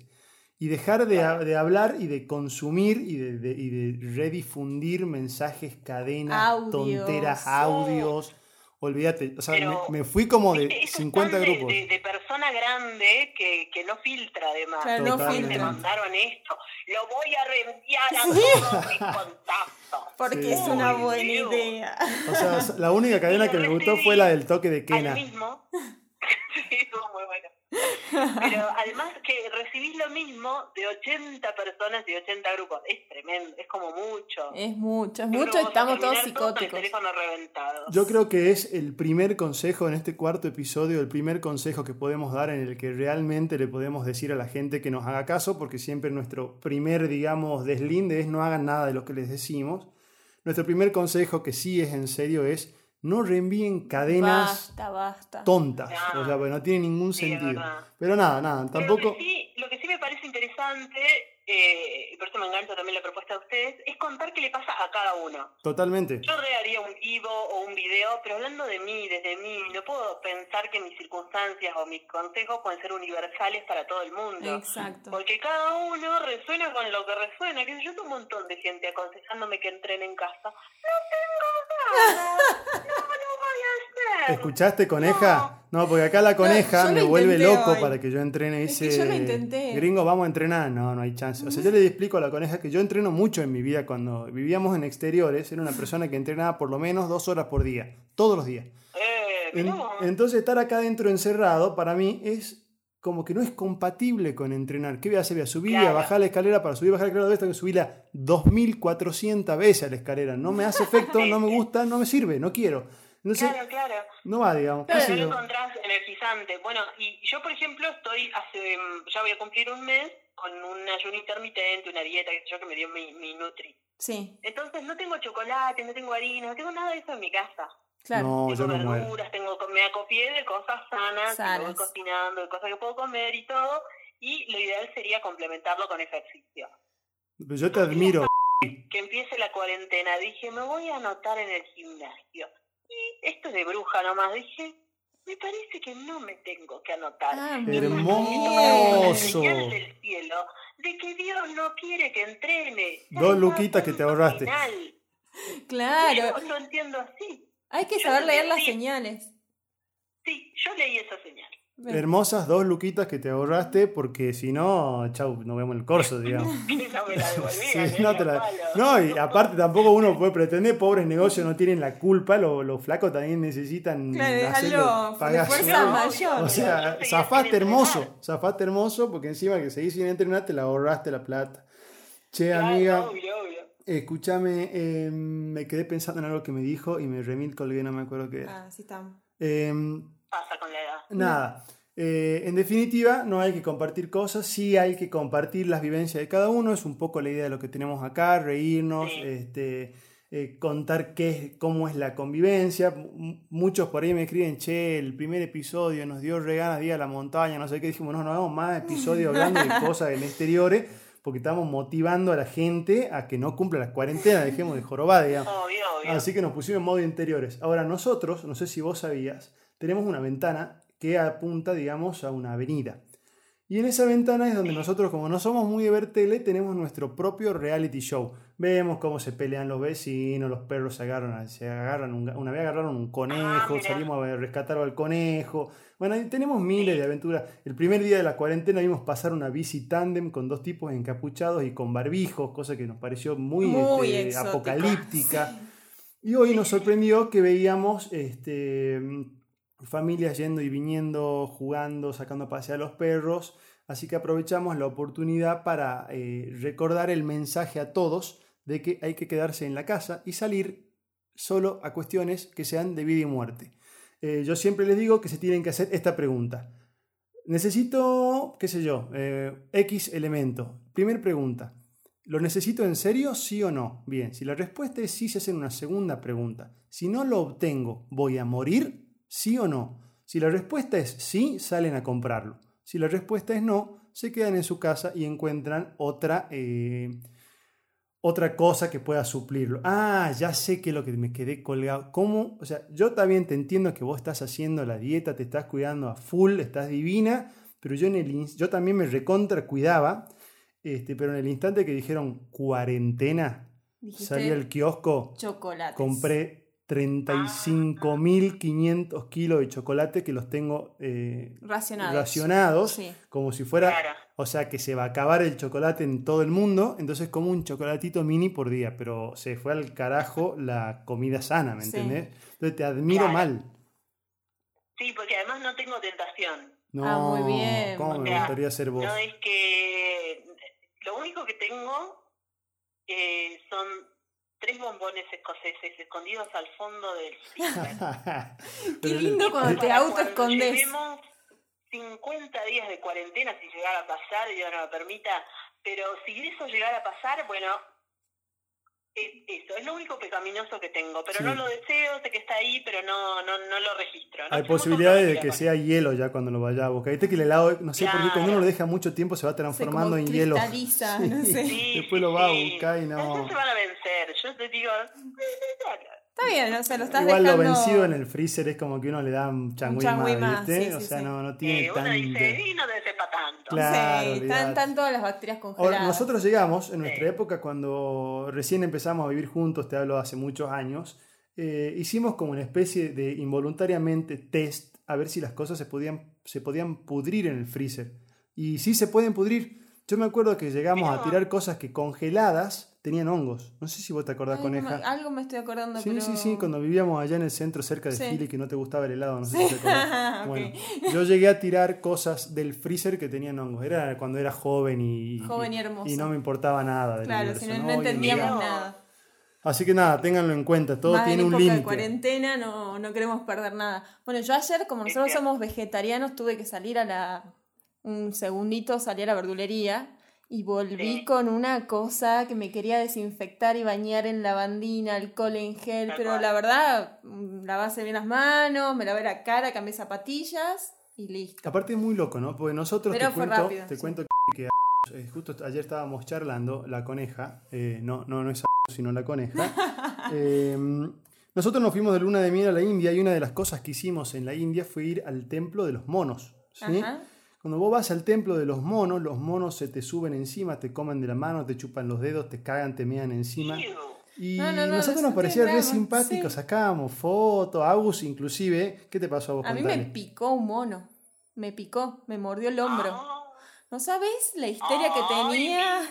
Y dejar de, de hablar y de consumir y de, de- y de redifundir mensajes, cadenas, Audios. tonteras, audios. Olvídate, o sea, Pero, me, me fui como de eso es 50 tan de- grupos. De, de persona grande que, que no filtra además. Claro, no filtra. Me mandaron esto, lo voy a reenviar a todos mis contactos. Porque Sí. es una buena Dios. idea. O sea, la única cadena que me gustó fue la del toque de Al Kena. mismo. [LAUGHS] sí, muy bueno. Pero además que recibís lo mismo de 80 personas y 80 grupos. Es tremendo, es como mucho. Es mucho, es mucho, estamos todos terminar con el psicóticos. teléfono reventado. Yo creo que es el primer consejo en este cuarto episodio, el primer consejo que podemos dar en el que realmente le podemos decir a la gente que nos haga caso, porque siempre nuestro primer, digamos, deslinde es no hagan nada de lo que les decimos. Nuestro primer consejo, que sí es en serio, es no reenvíen cadenas Basta, basta. tontas. No. O sea, pues no tiene ningún sentido. Pero nada, nada, tampoco... Lo que, sí, lo que sí me parece interesante, eh, y por eso me encanta también la propuesta de ustedes, es contar qué le pasa a cada uno. Totalmente. Yo re haría un vivo o un video, pero hablando de mí, desde mí, no puedo pensar que mis circunstancias o mis consejos pueden ser universales para todo el mundo. Exacto. Porque cada uno resuena con lo que resuena. Que yo tengo un montón de gente aconsejándome que entrene en casa. No tengo ganas. [LAUGHS] No lo voy a hacer. ¿Escuchaste, coneja? No, porque acá la coneja lo me vuelve loco hoy. para que yo entrene Es que yo lo intenté. Gringo, vamos a entrenar. No, no hay chance. O sea, yo le explico a la coneja que yo entreno mucho en mi vida. Cuando vivíamos en exteriores, era una persona que entrenaba por lo menos dos horas por día, todos los días. Eh, En- entonces, estar acá dentro encerrado, para mí es como que no es compatible con entrenar. ¿Qué voy a hacer? Voy a subir, a Claro. bajar la escalera. Para subir y bajar la escalera, tengo que subirla 2400 veces a la escalera. No me hace [LAUGHS] efecto, no me [LAUGHS] gusta, no me sirve, no quiero. Entonces, Claro, claro. no va, digamos. Claro, No lo yo. encontrás energizante. Bueno, y yo, por ejemplo, estoy hace, mm, ya voy a cumplir un mes con un ayuno intermitente, una dieta que yo que me dio mi, mi Nutri. Sí, Entonces no tengo chocolate, no tengo harina, no tengo nada de eso en mi casa. claro. No, yo tengo no muero. verduras, tengo, me acopié de cosas sanas, que Sanas. voy cocinando, de cosas que puedo comer y todo. Y lo ideal sería complementarlo con ejercicio. Pero yo te admiro. Que empiece la cuarentena, dije, me voy a anotar en el gimnasio. Y esto es de bruja nomás, dije, me parece que no me tengo que anotar. Ah, Hermoso. Señal del cielo de que Dios no quiere que entrene. Dos luquitas que te ahorraste. final. Claro. Yo lo entiendo así. Hay que Yo saber leer las señales. Sí, yo leí esa señal. Hermosas dos luquitas que te ahorraste porque si no, chau, nos vemos en el corso, [LAUGHS] digamos. No me la devolvían, [LAUGHS] Sí, no, te la- palo. no, y aparte tampoco uno puede pretender, pobres negocios no tienen la culpa, los, los flacos también necesitan Claro, hacerlo, pagar mayor. O sea, sin hermoso, zafaste hermoso porque encima que seguís sin entrenar te la ahorraste la plata. Che, Claro, amiga, obvio, obvio. escúchame, eh, me quedé pensando en algo que me dijo y me remil colgué, no me acuerdo qué era. Ah, sí está. Em, Pasa con la edad. Nada. Eh, en definitiva, no hay que compartir cosas, sí hay que compartir las vivencias de cada uno, es un poco la idea de lo que tenemos acá, reírnos, Sí. este, eh, contar qué cómo es la convivencia. M- muchos por ahí me escriben, che, el primer episodio nos dio reganas ir a la montaña, no sé qué, dijimos, no, no hagamos más episodios hablando de cosas en exteriores, porque estamos motivando a la gente a que no cumpla las cuarentenas, dejemos de jorobar, digamos. Obvio, obvio. Así que nos pusimos en modo interiores. Ahora nosotros, no sé si vos sabías, tenemos una ventana que apunta, digamos, a una avenida. Y en esa ventana es donde nosotros, como no somos muy de ver tele, tenemos nuestro propio reality show. Vemos cómo se pelean los vecinos, los perros se agarran, se agarran un ga- una vez agarraron un conejo, mira. salimos a rescatar al conejo. Bueno, tenemos miles de aventuras. El primer día de la cuarentena vimos pasar una bici tándem con dos tipos encapuchados y con barbijos, cosa que nos pareció muy, Muy este, apocalíptica. Y hoy nos sorprendió que veíamos este, familias yendo y viniendo, jugando, sacando a pasear a los perros. Así que aprovechamos la oportunidad para eh, recordar el mensaje a todos de que hay que quedarse en la casa y salir solo a cuestiones que sean de vida y muerte. Eh, yo siempre les digo que se tienen que hacer esta pregunta. Necesito, qué sé yo, eh, X elemento. Primer pregunta. ¿Lo necesito en serio, sí o no? Bien, si la respuesta es sí, se hace una segunda pregunta. Si no lo obtengo, ¿voy a morir? ¿Sí o no? Si la respuesta es sí, salen a comprarlo. Si la respuesta es no, se quedan en su casa y encuentran otra, eh, otra cosa que pueda suplirlo. Ah, ya sé que es lo que me quedé colgado. ¿Cómo? O sea, yo también te entiendo que vos estás haciendo la dieta, te estás cuidando a full, estás divina, pero yo, en el, yo también me recontra cuidaba, este, pero en el instante que dijeron cuarentena, salí al kiosco, chocolates. compré 35.500 kilos de chocolate que los tengo eh, Racionados. racionados, Sí. como si fuera, Claro. o sea, que se va a acabar el chocolate en todo el mundo, entonces como un chocolatito mini por día, pero se fue al carajo la comida sana, ¿me Sí. entendés? Entonces te admiro Claro. mal. Sí, porque además no tengo tentación. No, Ah, muy bien, ¿cómo muy me gustaría ser vos? No es que lo único que tengo eh, son tres bombones escoceses escondidos al fondo del. [LAUGHS] Qué lindo cuando te Para autoescondes. llevemos 50 días de cuarentena si llegara a pasar, Dios no lo permita, pero si eso llegara a pasar, bueno, eso, es lo único pecaminoso que tengo, pero Sí. no lo deseo, sé que está ahí, pero no, no, no lo registro. No Hay posibilidades de que sea hielo ya cuando lo vaya a buscar. Viste que el helado, no sé por qué, cuando uno Claro. lo deja mucho tiempo se va Se transformando como en hielo. cristaliza, [LAUGHS] no sé. Sí, Después sí, lo va a sí. buscar y no. Ellos se van a vencer, yo te digo... Está bien, o sea, lo estás Igual dejando... lo vencido en el freezer es como que uno le da un changüí, más, más, ¿viste? sí, o sí, sea, sí. no, no Eh, tiene uno tan... dice, y no debe ser para tanto. Claro, sí, están, están todas las bacterias congeladas. Ahora, nosotros llegamos en nuestra Sí. época cuando recién empezamos a vivir juntos, te hablo hace muchos años, eh, hicimos como una especie de involuntariamente test a ver si las cosas se podían, se podían pudrir en el freezer. Y sí se pueden pudrir. Yo me acuerdo que llegamos a tirar cosas que congeladas tenían hongos. No sé si vos te acordás, Ay, coneja. algo me estoy acordando, Sí, pero... sí, sí, cuando vivíamos allá en el centro cerca de Sí. Philly que no te gustaba el helado, no sé Sí. si te acordás. [LAUGHS] Bueno, yo llegué a tirar cosas del freezer que tenían hongos. Era cuando era joven y, Joven y hermoso. y no me importaba nada. del Claro, universo, si no, en entendíamos No. nada. Así que nada, ténganlo en cuenta, todo Más tiene en un límite. cuarentena no, no queremos perder nada. Bueno, yo ayer, como nosotros cierto. somos vegetarianos, tuve que salir a la... Un segundito, salí a la verdulería y volví Sí. con una cosa que me quería desinfectar y bañar en lavandina, alcohol en gel, Tal pero cual. la verdad, mm, lavarse bien las manos, me lavé la cara, cambié zapatillas y listo. Aparte es muy loco, ¿no? Porque nosotros Pero te fue cuento, rápido, te sí. cuento que eh, justo ayer estábamos charlando, la coneja, eh, no, no, no es sino la coneja. [LAUGHS] eh, nosotros nos fuimos de luna de miel a la India y una de las cosas que hicimos en la India fue ir al templo de los monos. ¿sí? Ajá. Cuando vos vas al templo de los monos, los monos se te suben encima, te comen de la mano, te chupan los dedos, te cagan, te mean encima. Y No, no, no, nosotros nos parecía re simpático, sí. sacábamos fotos, Agus inclusive. ¿Qué te pasó a vos? A mí me picó un mono. me picó, me mordió el hombro. Ah, ¿No sabes la histeria que tenía?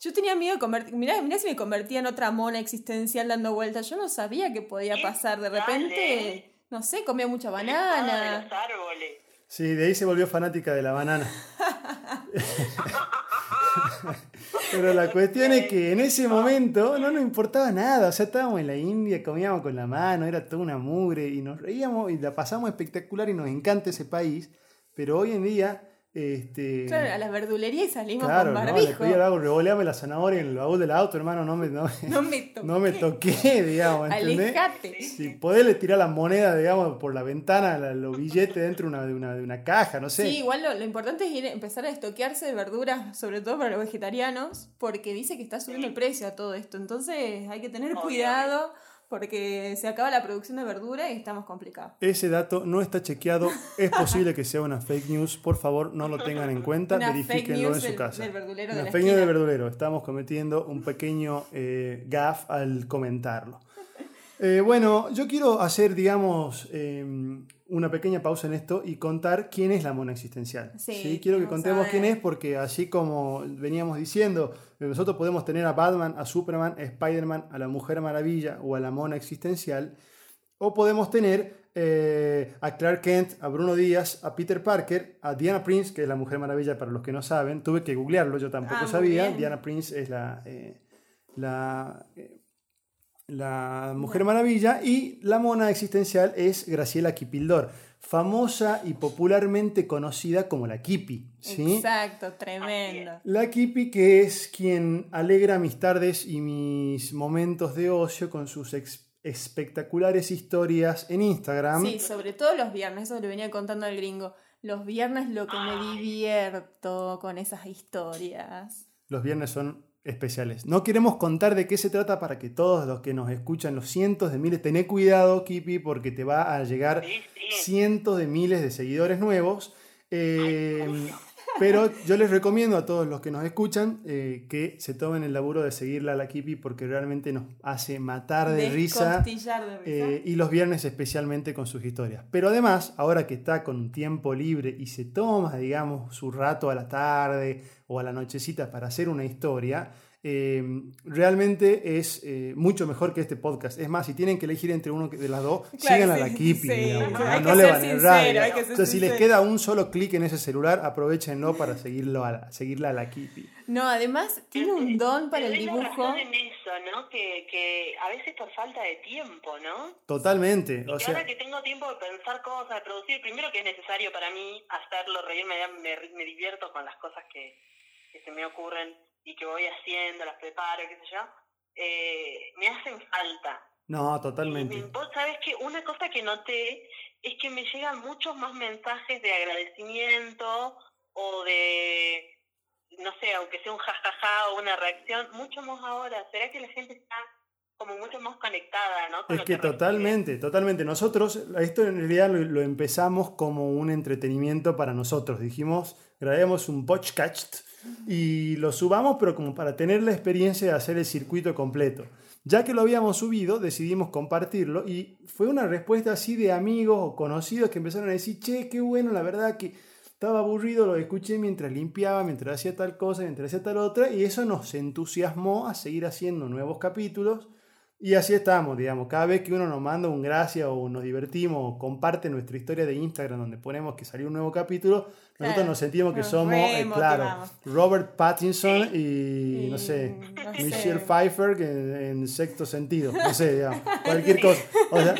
Yo tenía miedo de convertir. Mirá, mirá si me convertía en otra mona existencial dando vueltas. Yo no sabía que podía ¿Qué pasar. De repente, no sé, comía mucha De banana. los árboles. Sí, de ahí se volvió fanática de la banana. [LAUGHS] Pero la cuestión es que en ese momento no nos importaba nada. O sea, estábamos en la India, comíamos con la mano, era toda una mugre y nos reíamos y la pasamos espectacular y nos encanta ese país. Pero hoy en día, este. Claro, a la verdulería y salimos Claro, con no, barbijo. después yo hago, revoleame la zanahoria en el baúl del auto, hermano, no me, no, me- No me toqué. no me toqué, digamos, ¿entendés? Alejate. Si podés le tirar la moneda, digamos, por la ventana, la- los billetes dentro de una, de una, de una caja, no sé. Sí, igual lo, lo importante es ir, empezar a estoquearse de verduras, sobre todo para los vegetarianos, porque dice que está subiendo el precio a todo esto. Entonces hay que tener cuidado porque se acaba la producción de verdura y estamos complicados. Ese dato no está chequeado, es posible que sea una fake news, por favor no lo tengan en cuenta, Una verifíquenlo en su del- casa. del verdulero de una la fake news del verdulero, estamos cometiendo un pequeño eh, gaff al comentarlo. [LAUGHS] Eh, bueno, yo quiero hacer, digamos, eh, una pequeña pausa en esto y contar quién es la mona existencial. Sí, Quiero que contemos quién es porque así como veníamos diciendo, nosotros podemos tener a Batman, a Superman, a Spider-Man, a la Mujer Maravilla o a la mona existencial, o podemos tener eh, a Clark Kent, a Bruno Díaz, a Peter Parker, a Diana Prince, que es la Mujer Maravilla para los que no saben. Tuve que googlearlo, yo tampoco Ah, sabía. bien. Diana Prince es la, eh, la, eh, la Mujer Maravilla y la mona existencial es Graciela Kipildor, famosa y popularmente conocida como la Kipi. ¿sí? Exacto, tremendo. La Kipi, que es quien alegra mis tardes y mis momentos de ocio con sus espectaculares historias en Instagram. Sí, sobre todo los viernes, eso le venía contando al gringo. Los viernes lo que me divierto con esas historias. Los viernes son especiales. No queremos contar de qué se trata para que todos los que nos escuchan, los cientos de miles, tené cuidado, Kipi, porque te va a llegar Sí, sí. cientos de miles de seguidores nuevos. Eh, pero yo les recomiendo a todos los que nos escuchan eh, que se tomen el laburo de seguirla a la Kipi porque realmente nos hace matar de risa. De risa. Eh, y los viernes especialmente con sus historias. Pero además, ahora que está con un tiempo libre y se toma, digamos, su rato a la tarde o a la nochecita para hacer una historia, eh, realmente es eh, mucho mejor que este podcast. Es más, si tienen que elegir entre uno de las dos, Claro, sigan a la Kipi. sí, digamos, no, ¿no? le van a sincero, errar, Entonces, si les sincero. queda un solo clic en ese celular, aprovechenlo para seguirlo a la- seguirla a la Kipi. No, además tiene un don para el dibujo. razón en eso, ¿no? Que, que a veces por falta de tiempo, ¿no? Totalmente. Y O que sea, ahora que tengo tiempo de pensar cosas, de producir, primero que es necesario para mí hacerlo, reírme, me, me divierto con las cosas que, que se me ocurren y que voy haciendo, las preparo, qué sé yo, eh, me hacen falta. no, totalmente. vos sabés que una cosa que noté es que me llegan muchos más mensajes de agradecimiento o de, no sé, aunque sea un jajaja o una reacción, mucho más ahora. ¿Será que la gente está como mucho más conectada, ¿no? Con Es que totalmente, totalmente. Nosotros, esto en realidad lo, lo empezamos como un entretenimiento para nosotros. Dijimos, grabemos un podcast y lo subamos, pero como para tener la experiencia de hacer el circuito completo. Ya que lo habíamos subido, decidimos compartirlo y fue una respuesta así de amigos o conocidos que empezaron a decir, che, qué bueno, la verdad que estaba aburrido, lo escuché mientras limpiaba, mientras hacía tal cosa, mientras hacía tal otra, y eso nos entusiasmó a seguir haciendo nuevos capítulos. Y así estamos, digamos, cada vez que uno nos manda un gracia o nos divertimos o comparte nuestra historia de Instagram donde ponemos que salió un nuevo capítulo, nosotros nos sentimos que nos somos, eh, claro. Robert Pattinson y, Y, no sé, no sé. Michelle Pfeiffer que en, sexto sentido, no sé, digamos, [LAUGHS] cualquier cosa. O sea,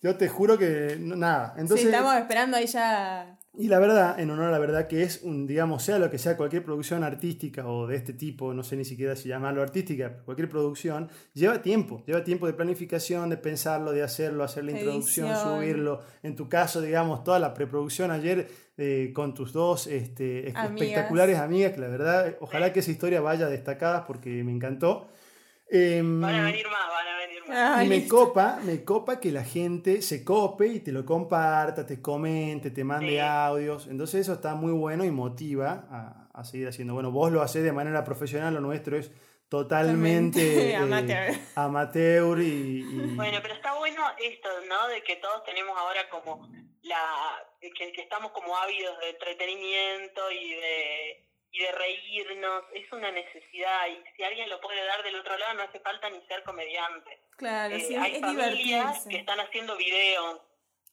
yo te juro que nada. Entonces, sí, estamos esperando ahí ya. Y la verdad, en honor a la verdad, que es un, digamos, sea lo que sea cualquier producción artística o de este tipo, no sé ni siquiera si llamarlo artística, cualquier producción, lleva tiempo, lleva tiempo de planificación, de pensarlo, de hacerlo, hacer la introducción, Edición. subirlo. En tu caso, digamos, toda la preproducción ayer eh, con tus dos este, Amigas. espectaculares amigas, que la verdad, ojalá que esa historia vaya destacada porque me encantó. Em, Van a venir más, van a venir más. Ah, y me listo. copa, me copa que la gente se cope y te lo comparta, te comente, te mande Sí. audios. Entonces eso está muy bueno y motiva a, a seguir haciendo. Bueno, vos lo hacés de manera profesional, lo nuestro es totalmente Totalmente eh, amateur. amateur y, y- Bueno, pero está bueno esto, ¿no? De que todos tenemos ahora como la que, que estamos como ávidos de entretenimiento y de y de reírnos, es una necesidad y si alguien lo puede dar del otro lado no hace falta ni ser comediante. Claro, Eh, sí, hay es familias divertirse. que están haciendo videos,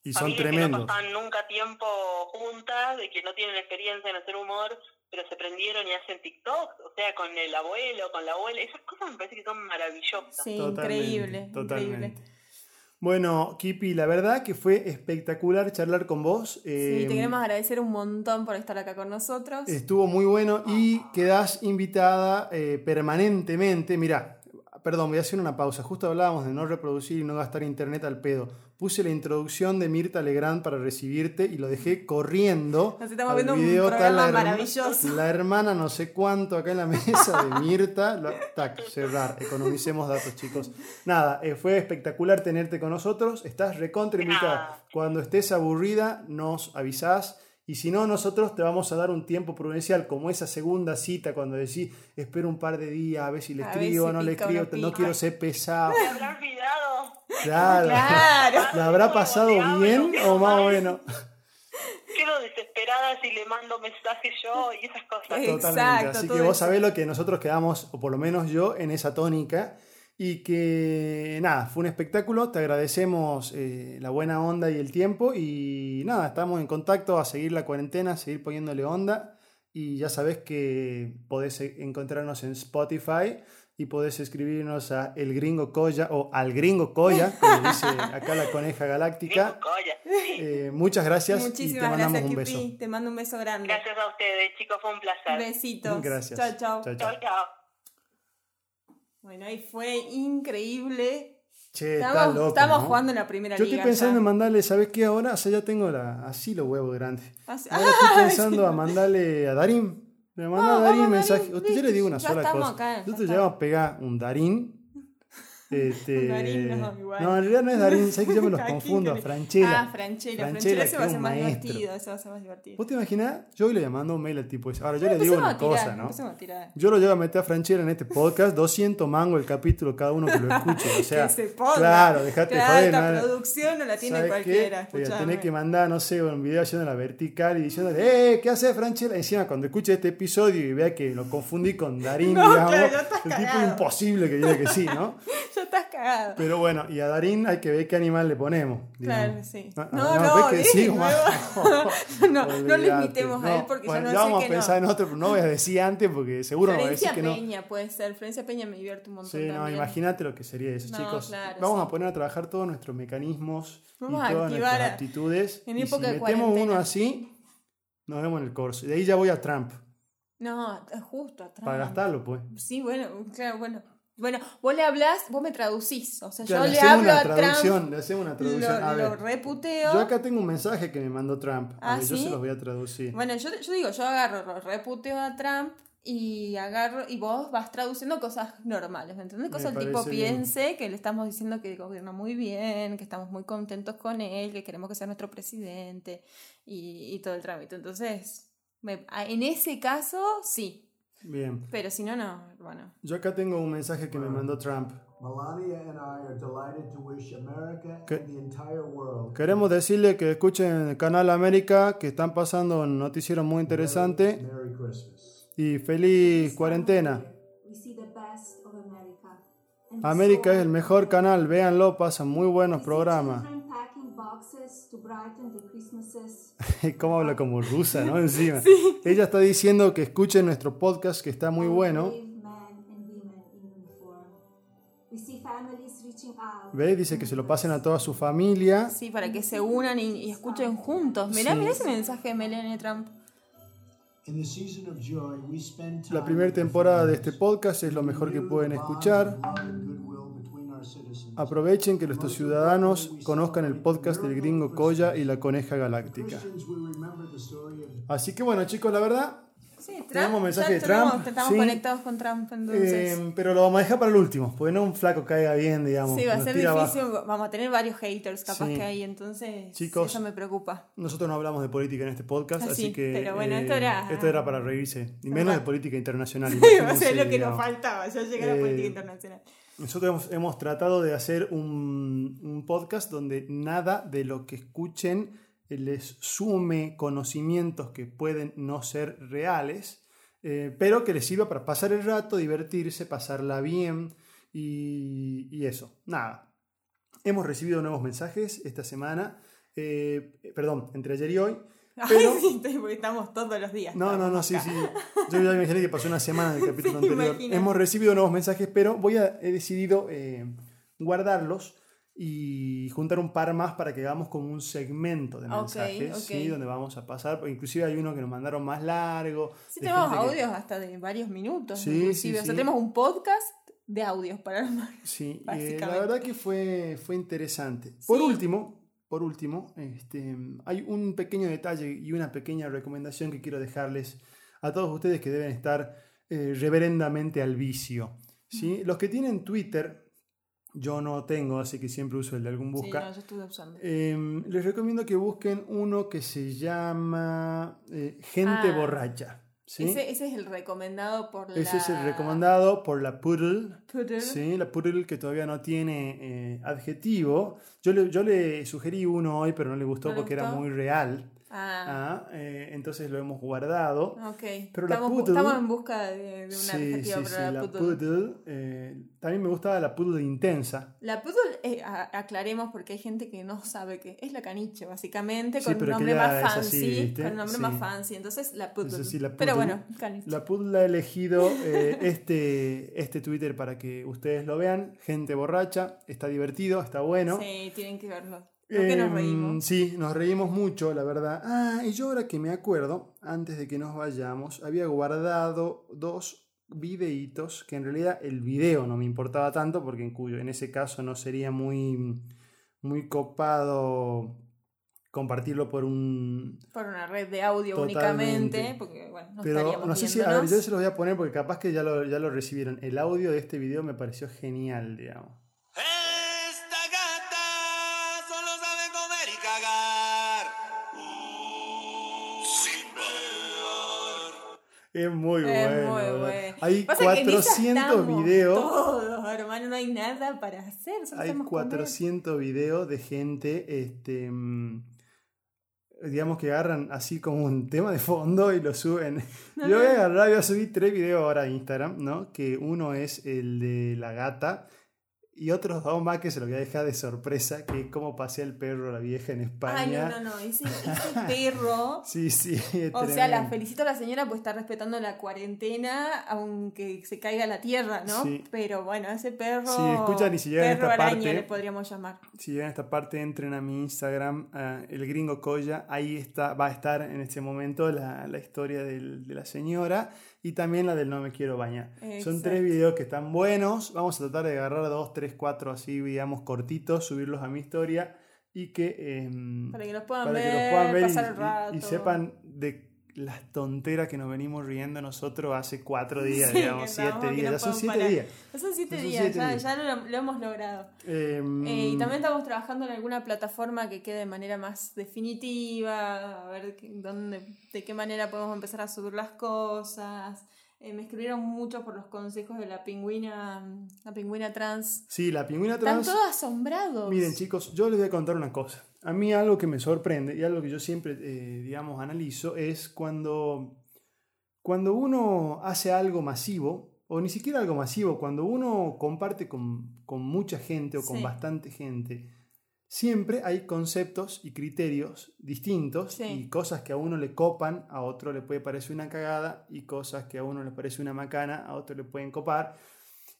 y son que no pasan nunca tiempo juntas, de que no tienen experiencia en hacer humor, pero se prendieron y hacen TikTok, o sea, con el abuelo, con la abuela, esas cosas me parece que son maravillosas. Sí, Totalmente, increíble, totalmente. increíble. Bueno, Kipi, la verdad que fue espectacular charlar con vos. Sí, te queremos agradecer un montón por estar acá con nosotros. Estuvo muy bueno y quedás invitada eh, permanentemente. Mirá, perdón, voy a hacer una pausa. Justo hablábamos de no reproducir y no gastar internet al pedo. Puse la introducción de Mirta Legrand para recibirte y lo dejé corriendo. Nos estamos al viendo un video. Está programa la herma- maravilloso. La hermana no sé cuánto acá en la mesa de Mirta. Lo- tac, cerrar. Economicemos datos, chicos. Nada, eh, fue espectacular tenerte con nosotros. Estás recontra invitada. Cuando estés aburrida, nos avisás. Y si no, nosotros te vamos a dar un tiempo prudencial, como esa segunda cita, cuando decís, espero un par de días, a ver si le escribo o si no le escribo, no no quiero ser pesado. ¿Me habrá olvidado? Claro. Claro. ¿Le habrá pasado bien o más o menos? Quedo desesperada si le mando mensajes yo y esas cosas. Eh, Totalmente. Exacto, Así que vos eso. sabés lo que nosotros quedamos, o por lo menos yo, en esa tónica. Y que nada, fue un espectáculo. Te agradecemos eh, la buena onda y el tiempo. Y nada, estamos en contacto a seguir la cuarentena, a seguir poniéndole onda. Y ya sabés que podés encontrarnos en Spotify y podés escribirnos a El Gringo Coya o al Gringo Coya, como dice acá la coneja galáctica. Sí. Eh, muchas gracias y te Muchísimas mandamos gracias, un beso. Kipi. Te mando un beso grande. Gracias a ustedes, chicos, fue un placer. Besitos. Gracias. Chao, chao. Chao, chao. Bueno, ahí fue increíble. Che, Estamos, loco, estamos ¿no? jugando en la primera Yo liga. estoy pensando ya. en mandarle, ¿sabes qué? Ahora, o sea, ya tengo la, así los huevos grandes. Así- Ahora estoy [LAUGHS] ¡Ah! pensando a mandarle a Darín. Le mando No, a Darín mensaje. Usted yo le digo una sola cosa. acá, Nosotros está. llegamos a pegar un Darín. Este, Darín no, igual. en realidad no es Darín, ¿sabes que yo me [LAUGHS] los ¿A quién confundo? A? Franchella. Ah, Franchella. Franchella, Franchella, que va a un más divertido. Ese va a ser más divertido. ¿Vos te imaginás? Yo hoy le mando un mail al tipo ese. Ahora yo le digo una tirar, cosa, ¿no? empecemos a tirar. Yo lo llevo a meter a Franchella en este podcast, 200 mangos el capítulo cada uno que lo [LAUGHS] escuche. O sea, que se ponga. claro, dejate Que joder. ¿no? producción no la tiene ¿Sabes cualquiera. Voy a tener que mandar, no sé, un video haciendo la vertical y diciéndole, ¡eh! ¿Qué haces, Franchella? Encima, cuando escuche este episodio y vea que lo confundí con Darín, [LAUGHS] No, digamos, claro, el tipo cagado. imposible que diga que sí, ¿no? Estás cagado. Pero bueno, y a Darín hay que ver qué animal le ponemos. Claro, sí. Ah, No, ah, no, ves que dije, sí, [LAUGHS] no, no, no le imitemos a él porque bueno, yo no sé vamos que a pensar no. en otro, no voy a decir antes porque seguro me va a decir que no. Peña puede ser. Florencia Peña me divierte un montón Sí, no, imagínate lo que sería eso, No, chicos. claro, Vamos sí. a poner a trabajar todos nuestros mecanismos Vamos y a todas nuestras a- aptitudes. en y época si de metemos cuarentena. uno así, nos vemos en el corso. De ahí ya voy a Trump. No, justo atrás. Para gastarlo, pues. Sí, bueno, claro, bueno. Bueno, vos le hablás, vos me traducís. O sea, Ya, yo le hacemos hablo una a traducción. Trump, Le hacemos una traducción. lo, a lo ver, reputeo. yo acá tengo un mensaje que me mandó Trump. A Ah, ver, yo ¿sí? se los voy a traducir. Bueno, yo, yo digo, yo agarro, lo reputeo a Trump y agarro y vos vas traduciendo cosas normales, ¿me entendés? Cosas Me el tipo bien. piense que le estamos diciendo que gobierna muy bien, que estamos muy contentos con él, que queremos que sea nuestro presidente y, y todo el trámite. Entonces, me- a- en ese caso, sí, Bien. pero si no, no, bueno. Yo acá tengo un mensaje que me mandó Trump. Melania and I are delighted to wish America ¿Qué? and the entire world Queremos decirle que escuchen el canal América, que están pasando un noticiero muy interesante. Merry Christmas. Y feliz cuarentena. América es el mejor canal, véanlo, pasan muy buenos programas. [LAUGHS] ¿Cómo habla como rusa, no? [LAUGHS] Encima. Ella está diciendo que escuchen nuestro podcast, que está muy bueno. ¿Ve? Dice que se lo pasen a toda su familia. Sí, para que se unan y, y escuchen juntos. Mirá, Sí. mirá ese mensaje de Melania Trump. La primera temporada de este podcast es lo mejor que pueden escuchar. Aprovechen que nuestros ciudadanos conozcan el podcast del gringo Coya y la coneja galáctica. Así que bueno chicos, la verdad, Sí, Trump, Tenemos mensaje de tenemos- Trump, Estamos sí. conectados con Trump, entonces. Eh, pero lo vamos a dejar para el último, porque no un flaco caiga bien, digamos. sí, va a nos ser difícil. abajo. Vamos a tener varios haters capaz Sí. que hay, entonces Chicos, eso me preocupa. Nosotros no hablamos de política en este podcast, Ah, así sí, que. pero bueno, eh, esto era- esto era para reírse. Y menos de política internacional. [LAUGHS] Va a ser lo que nos digamos. faltaba, ya llegar a la Eh, política internacional. Nosotros hemos, tratado de hacer un, un podcast donde nada de lo que escuchen les sume conocimientos que pueden no ser reales, eh, pero que les sirva para pasar el rato, divertirse, pasarla bien y, y eso. Nada. Hemos recibido nuevos mensajes esta semana, eh, perdón, entre ayer y hoy. [LAUGHS] Pero, Ay, sí, porque estamos todos los días. no, no, no, sí, sí. Yo ya imaginé que pasó una semana del [LAUGHS] capítulo Sí, anterior. Hemos recibido nuevos mensajes, pero voy a, he decidido eh, guardarlos y juntar un par más para que hagamos como un segmento de mensajes, ok. ¿sí? donde vamos a pasar. Inclusive hay uno que nos mandaron más largo. Sí, tenemos gente que- audios hasta de varios minutos. Sí, inclusive. sí, o sea, tenemos un podcast de audios para armar. Sí, eh, la verdad que fue, fue interesante. Por último, por último, este, hay un pequeño detalle y una pequeña recomendación que quiero dejarles a todos ustedes que deben estar eh, reverendamente al vicio. ¿sí? Los que tienen Twitter, yo no tengo, así que siempre uso el de algún Sí, busca. no, yo estuve usando. Em, les recomiendo que busquen uno que se llama eh, Gente Ah. Borracha. ¿Sí? Ese, ese es el recomendado por la... Ese es el recomendado por la Poodle. Poodle. Sí, la Poodle que todavía no tiene eh, adjetivo. Yo le, yo le sugerí uno hoy, pero no le gustó ¿No le porque era muy real. Ah, Ah, eh, entonces lo hemos guardado. ok. pero la estamos, bu- Poodle- estamos en busca de, de una Sí, adjetivo sí, para sí, la, la Poodle. Poodle. eh, también me gustaba la Poodle intensa. La Poodle, eh, aclaremos porque hay gente que no sabe que es la caniche, básicamente, con un pero nombre más fancy. así, con un nombre más fancy. Entonces, la Poodle. Entonces, la Pero Poodle. bueno, caniche. La Poodle ha elegido [LAUGHS] eh, este, este Twitter para que ustedes lo vean. Gente borracha, está divertido, está bueno. Sí, tienen que verlo. ¿Por qué nos Em, reímos? Sí, nos reímos mucho, la verdad. Ah, y yo ahora que me acuerdo, antes de que nos vayamos, había guardado dos videitos que en realidad el video no me importaba tanto porque en cuyo en ese caso no sería muy muy copado compartirlo por un Por una red de audio Totalmente. únicamente, porque bueno, no pero estaríamos no sé si a ver, yo se los voy a poner porque capaz que ya lo, ya lo recibieron. El audio de este video me pareció genial, digamos. Es muy Es bueno. muy ¿verdad? bueno. Hay Pasa que en esa 400 estamos videos. Todos, hermano, no hay nada para hacer. Hay sabemos comer. 400 videos de gente, este, mm, digamos que agarran así como un tema de fondo y lo suben. [LAUGHS] Yo voy a agarrar, voy a subir tres videos ahora a Instagram, ¿no? Que uno es el de la gata y otros dos más que se lo voy a dejar de sorpresa, que es cómo pasea el perro a la vieja en Ay, España. no, no, no. Ese, ese perro. [LAUGHS] Sí, sí. es O sea, la felicito a la señora por estar respetando la cuarentena, aunque se caiga la tierra, ¿no? Sí. Pero bueno, ese perro. Si escuchan y si llegan a esta araña parte- le podríamos llamar. Si llegan a esta parte, entren a mi Instagram, a el gringo Coya. Ahí está, va a estar en este momento la, la historia del- de la señora y también la del No me quiero bañar. Son tres videos que están buenos. Vamos a tratar de agarrar dos, tres, cuatro así, digamos, cortitos, subirlos a mi historia y que, em, Para que los puedan para ver, que los puedan ver y- pasar el y, rato. y sepan de las tonteras que nos venimos riendo nosotros hace cuatro días, Sí, digamos, siete días. no Ya son siete días. Son siete Son días, siete ya, días. ya lo, lo hemos logrado. Em, Eh, y también estamos trabajando en alguna plataforma que quede de manera más definitiva, a ver dónde, de qué manera podemos empezar a subir las cosas. Eh, me escribieron mucho por los consejos de la pingüina, la pingüina trans. Sí, la pingüina Están trans. todos asombrados. Miren chicos, yo les voy a contar una cosa. A mí algo que me sorprende y algo que yo siempre, eh, digamos, analizo es cuando, cuando uno hace algo masivo, o ni siquiera algo masivo, cuando uno comparte con, con mucha gente o con Sí. bastante gente, siempre hay conceptos y criterios distintos Sí. y cosas que a uno le copan, a otro le puede parecer una cagada y cosas que a uno le parece una macana, a otro le pueden copar.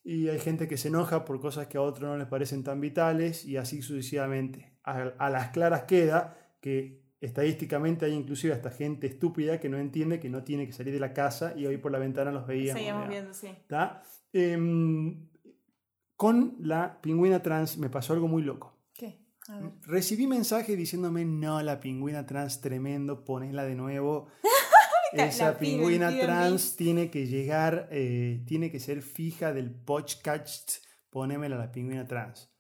Y hay gente que se enoja por cosas que a otro no les parecen tan vitales y así sucesivamente. A, a las claras queda que estadísticamente hay inclusive hasta gente estúpida que no entiende que no tiene que salir de la casa y hoy por la ventana los veíamos. Seguimos viendo, sí. Em, con la pingüina trans me pasó algo muy loco. ¿Qué? A ver. Recibí mensajes diciéndome, no, la pingüina trans tremendo, ponela de nuevo. [LAUGHS] Esa la pingüina trans tiene que llegar, eh, tiene que ser fija del podcast, ponémela la pingüina trans.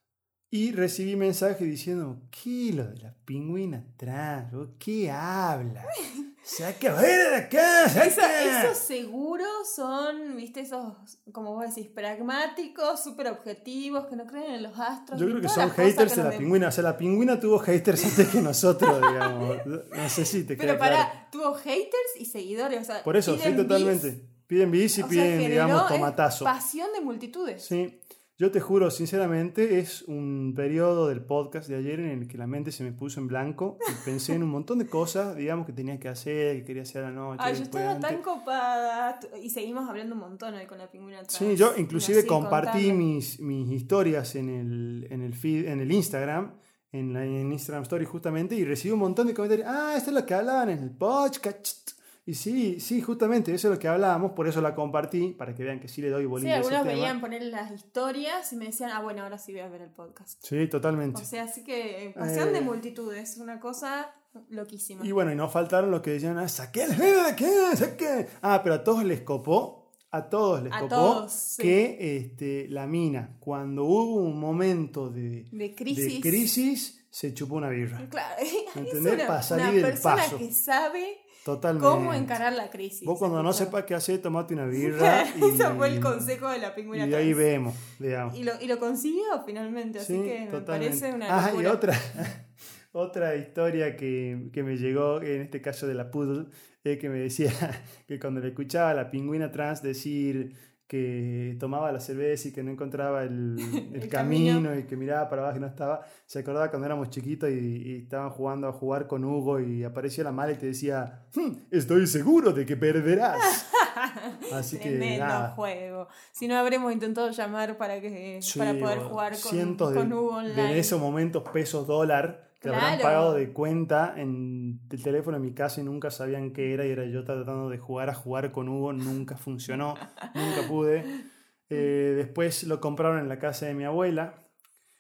Y recibí mensaje diciendo, ¿qué lo de la pingüina trans? ¿Vos ¿Qué habla? [LAUGHS] ¡Saca fuera de acá! ¡Saca! esos seguros son, viste, esos, como vos decís, pragmáticos, súper objetivos, que no creen en los astros. Yo creo que son haters que de la pingüina. O sea, la pingüina tuvo haters [LAUGHS] antes que nosotros, digamos. No sé si te Pero para, claro. tuvo haters y seguidores. O sea, Por eso, sí, totalmente. bis, Piden bis y o sea, piden, generó, digamos, es tomatazo. pasión de multitudes. Sí, yo te juro, sinceramente, es un periodo del podcast de ayer en el que la mente se me puso en blanco y pensé en un montón de cosas, digamos, que tenía que hacer, que quería hacer a la noche. Ay, yo estaba antes. tan copada. Y seguimos hablando un montón hoy con la pingüina trans. Sí, yo inclusive compartí mis, mis historias en el, en el feed, en el Instagram, en, la, en Instagram Story justamente, y recibí un montón de comentarios. Ah, esto es lo que hablaban en el podcast. Y sí, sí, justamente, eso es lo que hablábamos, por eso la compartí, para que vean que sí le doy Sí, bolilla a ese algunos tema. veían poner las historias y me decían, ah, bueno, ahora sí voy a ver el podcast. Sí, totalmente. O sea, así que eh, pasión de Eh. multitudes, una cosa loquísima. Y bueno, y no faltaron los que decían, ah, saqué el de aquí, saqué. Ah, pero a todos les copó, a todos les A copó todos, sí. que este, la mina, cuando hubo un momento de, de crisis. de crisis, se chupó una birra. Claro, ¿Me [LAUGHS] es entendés? una, Pa' salir una del persona paso. que sabe Totalmente. cómo encarar la crisis. Vos cuando no sepas qué hacer, tomate una [LAUGHS] birra. y, Ese fue el consejo de la pingüina Y de ahí vemos, digamos. Y lo, y lo consiguió finalmente, así Sí, que me parece una Ah, y locura. otra, [LAUGHS] otra historia que, que me llegó, en este caso de la Poodle, es que me decía [LAUGHS] que cuando le escuchaba a la pingüina trans decir que tomaba la cerveza y que no encontraba el, [LAUGHS] el El camino, camino. y que miraba para abajo y no estaba, se acordaba cuando éramos chiquitos y, y estaban jugando a jugar con Hugo y aparecía la mala y te decía, "Hmm, estoy seguro de que perderás. [LAUGHS] Así que nada. juego. Si no, habremos intentado llamar para que Sí, para poder jugar con, cientos con de, Hugo de online. en esos momentos pesos dólar que habrán pagado de cuenta en el teléfono en mi casa y nunca sabían qué era y era yo tratando de jugar a jugar con Hugo, nunca funcionó, nunca pude. [LAUGHS] Eh, después lo compraron en la casa de mi abuela.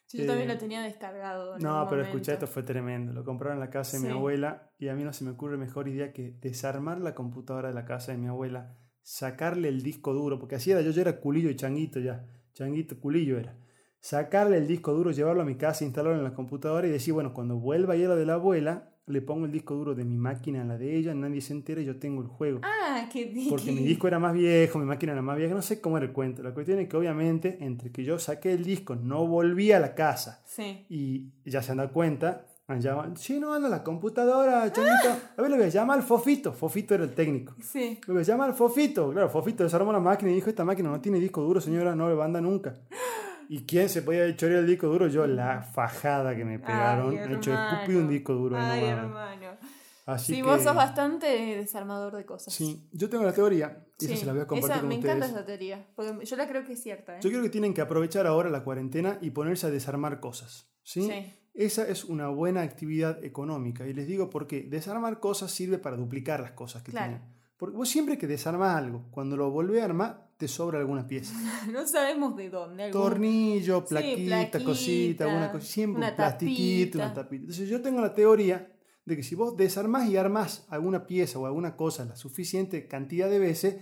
Sí, yo también eh, lo tenía descargado. No, pero momento. escucha, esto fue tremendo. Lo compraron en la casa de mi abuela y a mí no se me ocurre mejor idea que desarmar la computadora de la casa de mi abuela, sacarle el disco duro, porque así era, yo ya era culillo y changuito ya, changuito, culillo era. Sacarle el disco duro, llevarlo a mi casa, instalarlo en la computadora y decir, bueno, cuando vuelva a ir de la abuela, le pongo el disco duro de mi máquina a la de ella, nadie se entera y yo tengo el juego. Ah, qué di- Porque mi disco era más viejo, mi máquina era más vieja, no sé cómo era el cuento. La cuestión es que obviamente entre que yo saqué el disco, no volví a la casa Sí. y ya se han dado cuenta, han llamado, sí, no anda la computadora, changuito. A ver, le voy a llamar al Fofito. Fofito era el técnico. Sí. Le voy a llamar al Fofito. Claro, Fofito desarmó la máquina y dijo, esta máquina no tiene disco duro, señora, no le anda nunca. [LAUGHS] ¿Y quién se podía chorear el disco duro? Yo, la fajada que me pegaron. Ay, he hecho escupí un disco duro. Ay, nomás. hermano. Así sí, que, vos sos bastante desarmador de cosas. Sí, yo tengo la teoría y esa Sí. se la voy a compartir Esa- con me ustedes. encanta esa teoría. Porque yo la creo que es cierta. ¿eh? Yo creo que tienen que aprovechar ahora la cuarentena y ponerse a desarmar cosas. ¿sí? Sí. Esa es una buena actividad económica. Y les digo por qué. Desarmar cosas sirve para duplicar las cosas que Claro. tienen. Porque vos siempre que desarmas algo, cuando lo volvés a armar, te sobra alguna pieza. [LAUGHS] No sabemos de dónde. algún- Tornillo, Sí, plaquita, cosita, alguna cosa. Siempre una un plastiquito, una tapita. tapita. Entonces yo tengo la teoría de que si vos desarmás y armás alguna pieza o alguna cosa la suficiente cantidad de veces,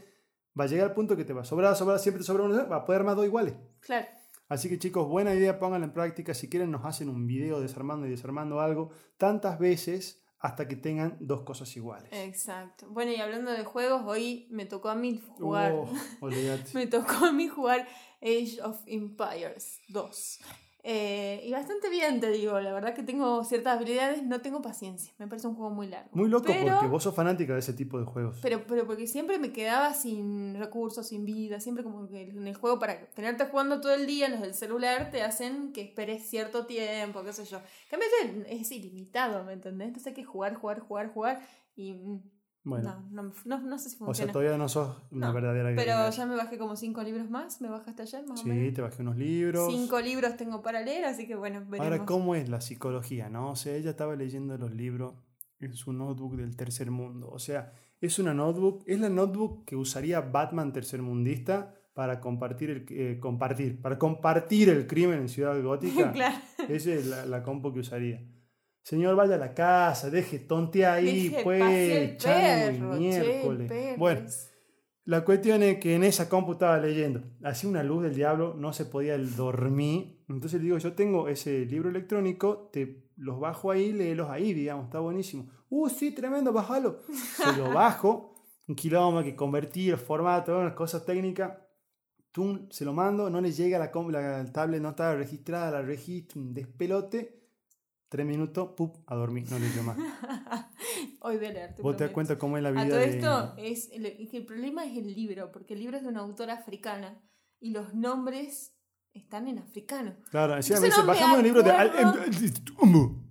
va a llegar al punto que te va a sobrar, sobrar, siempre te sobra una, va a poder armar dos iguales. Claro. Así que chicos, buena idea, pónganla en práctica. Si quieren, nos hacen un video desarmando y desarmando algo tantas veces hasta que tengan dos cosas iguales. Exacto. Bueno, y hablando de juegos, hoy me tocó a mí jugar. Oh. [LAUGHS] Me tocó a mí jugar Age of Empires 2. Eh, y bastante bien, te digo. La verdad que tengo ciertas habilidades, no tengo paciencia. Me parece un juego muy largo. Muy loco pero, porque vos sos fanática de ese tipo de juegos. Pero, pero porque siempre me quedaba sin recursos, sin vida. Siempre como que en el juego, para tenerte jugando todo el día, los del celular te hacen que esperes cierto tiempo, qué sé yo. En cambio, es ilimitado, ¿me entendés? Entonces hay que jugar, jugar, jugar, jugar. Y mm, bueno, no, no, no, no sé si o sea, funciona. todavía no sos una verdadera pero ya me bajé como cinco libros más. Me bajaste ayer, más o Sí, menos. te bajé unos libros. Cinco libros tengo para leer, así que bueno, veremos. Ahora, ¿cómo es la psicología? ¿no? O sea, ella estaba leyendo los libros en su notebook del tercer mundo. O sea, es una notebook, es la notebook que usaría Batman tercermundista para compartir el, eh, compartir, para compartir el crimen en Ciudad Gótica. [LAUGHS] claro. Esa es la, la compo que usaría. Señor, vaya a la casa, deje tonte ahí, Deje pues, chango che, miércoles. perro Bueno, la cuestión es que en esa compu estaba leyendo. Hacía una luz del diablo, no se podía dormir. Entonces le digo, yo tengo ese libro electrónico, te los bajo ahí, léelos ahí, digamos, está buenísimo. Uh, sí, tremendo, bájalo. Se lo [LAUGHS] bajo, un kilómetro que convertir, el formato, unas cosas técnicas. Tum, se lo mando, no le llega la, la tablet, no está registrada, la registro, un despelote. Tres minutos, pup, a dormir, no le digo más. [LAUGHS] Hoy voy a leer. te Vos te das cuenta cómo es la vida A todo de- esto, es, el, es que el problema es el libro, porque el libro es de una autora africana y los nombres están en africano. Claro, encima me dice, no bajamos el libro de... acuerdo. [LAUGHS]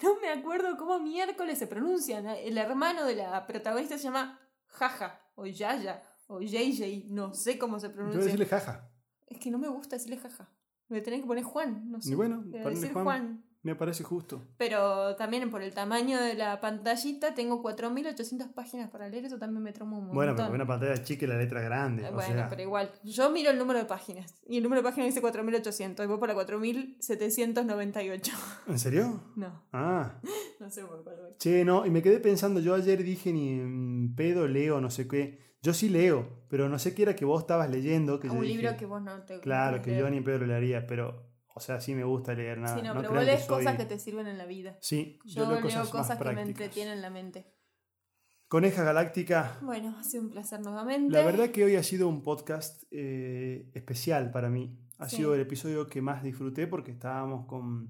No me acuerdo cómo miércoles se pronuncian. El hermano de la protagonista se llama Jaja, o Yaya, o JJ, no sé cómo se Yo voy a pronuncia. decirle jaja. Es que no me gusta decirle Jaja. Me tener que poner Juan, no sé. Y bueno, decir Juan. Juan. Me parece justo. Pero también por el tamaño de la pantallita tengo 4800 páginas para leer, eso también me trama un montón. Bueno, pero una pantalla chica y la letra grande. O Bueno, sea, pero igual. Yo miro el número de páginas. Y el número de páginas dice 4800. Y voy por la 4798. ¿En serio? No, Ah, [LAUGHS] no sé por cuál voy. che, no, y me quedé pensando, yo ayer dije ni en pedo leo, no sé qué. Yo sí leo, pero no sé qué era que vos estabas leyendo. Que yo un dije, libro que vos no te. Claro, que leer. yo ni en pedo lo leería, pero, o sea, sí me gusta leer nada. Sí, no, no pero vos lees soy- cosas que te sirven en la vida. Sí, Yo, leo leo cosas, que me entretienen la mente. Coneja Galáctica, Bueno, ha sido un placer nuevamente. La verdad que hoy ha sido un podcast eh, especial para mí. Ha Sí. sido el episodio que más disfruté porque estábamos con...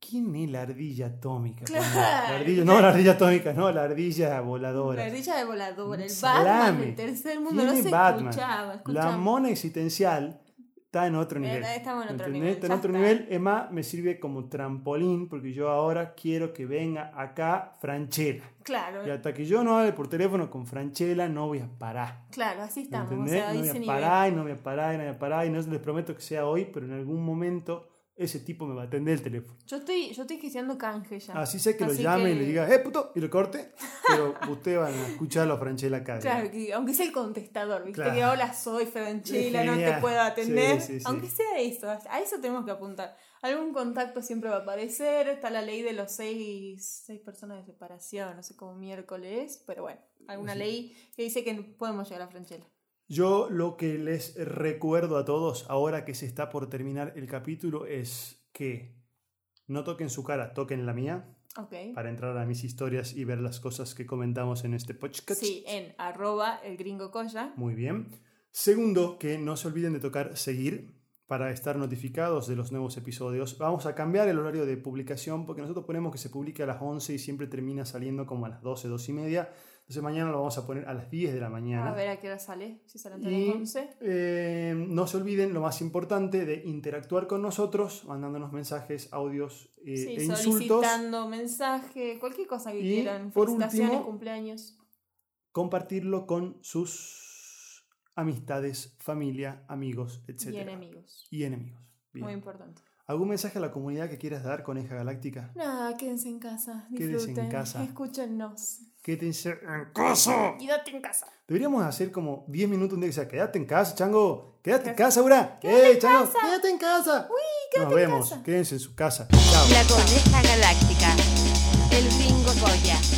¿Quién es la ardilla atómica? Claro, La ardilla, no, la ardilla atómica, no, la ardilla voladora. La ardilla de volador, el. Batman del tercer mundo. No ¿Quién se Batman? escuchaba. La escuchaba. mona existencial está en otro nivel. Estamos en otro ¿entendés? nivel, Está en otro está. nivel. Más, me sirve como trampolín porque yo ahora quiero que venga acá Franchella. Claro, Y hasta que yo no hable por teléfono con Franchella no voy a parar. claro, así estamos. O ¿Entendés? sea, no a voy a parar, y no voy a parar, y no voy a parar, y no les prometo que sea hoy, pero en algún momento ese tipo me va a atender el teléfono. Yo estoy, yo estoy gestionando canje ya. Así sé que lo Así llame y le diga, ¡eh, puto! Y lo corte, pero [LAUGHS] ustedes van a escucharlo a Franchella acá. Claro, que aunque sea el contestador, ¿viste? Claro. Que hola, soy Franchella, no te puedo atender. Sí, sí, sí. Aunque sea eso, a eso tenemos que apuntar. Algún contacto siempre va a aparecer. Está la ley de los seis, seis personas de separación, no sé cómo miércoles, pero bueno, alguna ley que dice que podemos llegar a Franchella. Yo lo que les recuerdo a todos, ahora que se está por terminar el capítulo, es que no toquen su cara, toquen la mía, Ok. para entrar a mis historias y ver las cosas que comentamos en este podcast. Sí, en arroba el gringo coya. Muy bien. Segundo, que no se olviden de tocar seguir para estar notificados de los nuevos episodios. Vamos a cambiar el horario de publicación porque nosotros ponemos que se publique a las 11 y siempre termina saliendo como a las 12, 12 y media. Entonces mañana lo vamos a poner a las 10 de la mañana. A ver a qué hora sale, si sale Y las 11. eh, no se olviden, lo más importante, de interactuar con nosotros, mandándonos mensajes, audios eh, Sí, e insultos. solicitando mensaje, cualquier cosa que Y, quieran. por Felicitaciones, último, cumpleaños. Compartirlo con sus amistades, familia, amigos, etc. Y enemigos. Y enemigos. Bien. Muy importante. ¿Algún mensaje a la comunidad que quieras dar, Coneja Galáctica? Nada, quédense en casa. Quédense en Disfruten. casa. Escúchennos. Quédense en casa. Quédate en casa. Deberíamos hacer como 10 minutos un día que sea, quédate en casa, chango. Quédate en casa, Ura. Quédate ¡Eh, en chango! casa. Quédate en casa. quédate Nos en vemos. casa. Quédense en su casa. Chao. La coneja galáctica. El gringo Goya.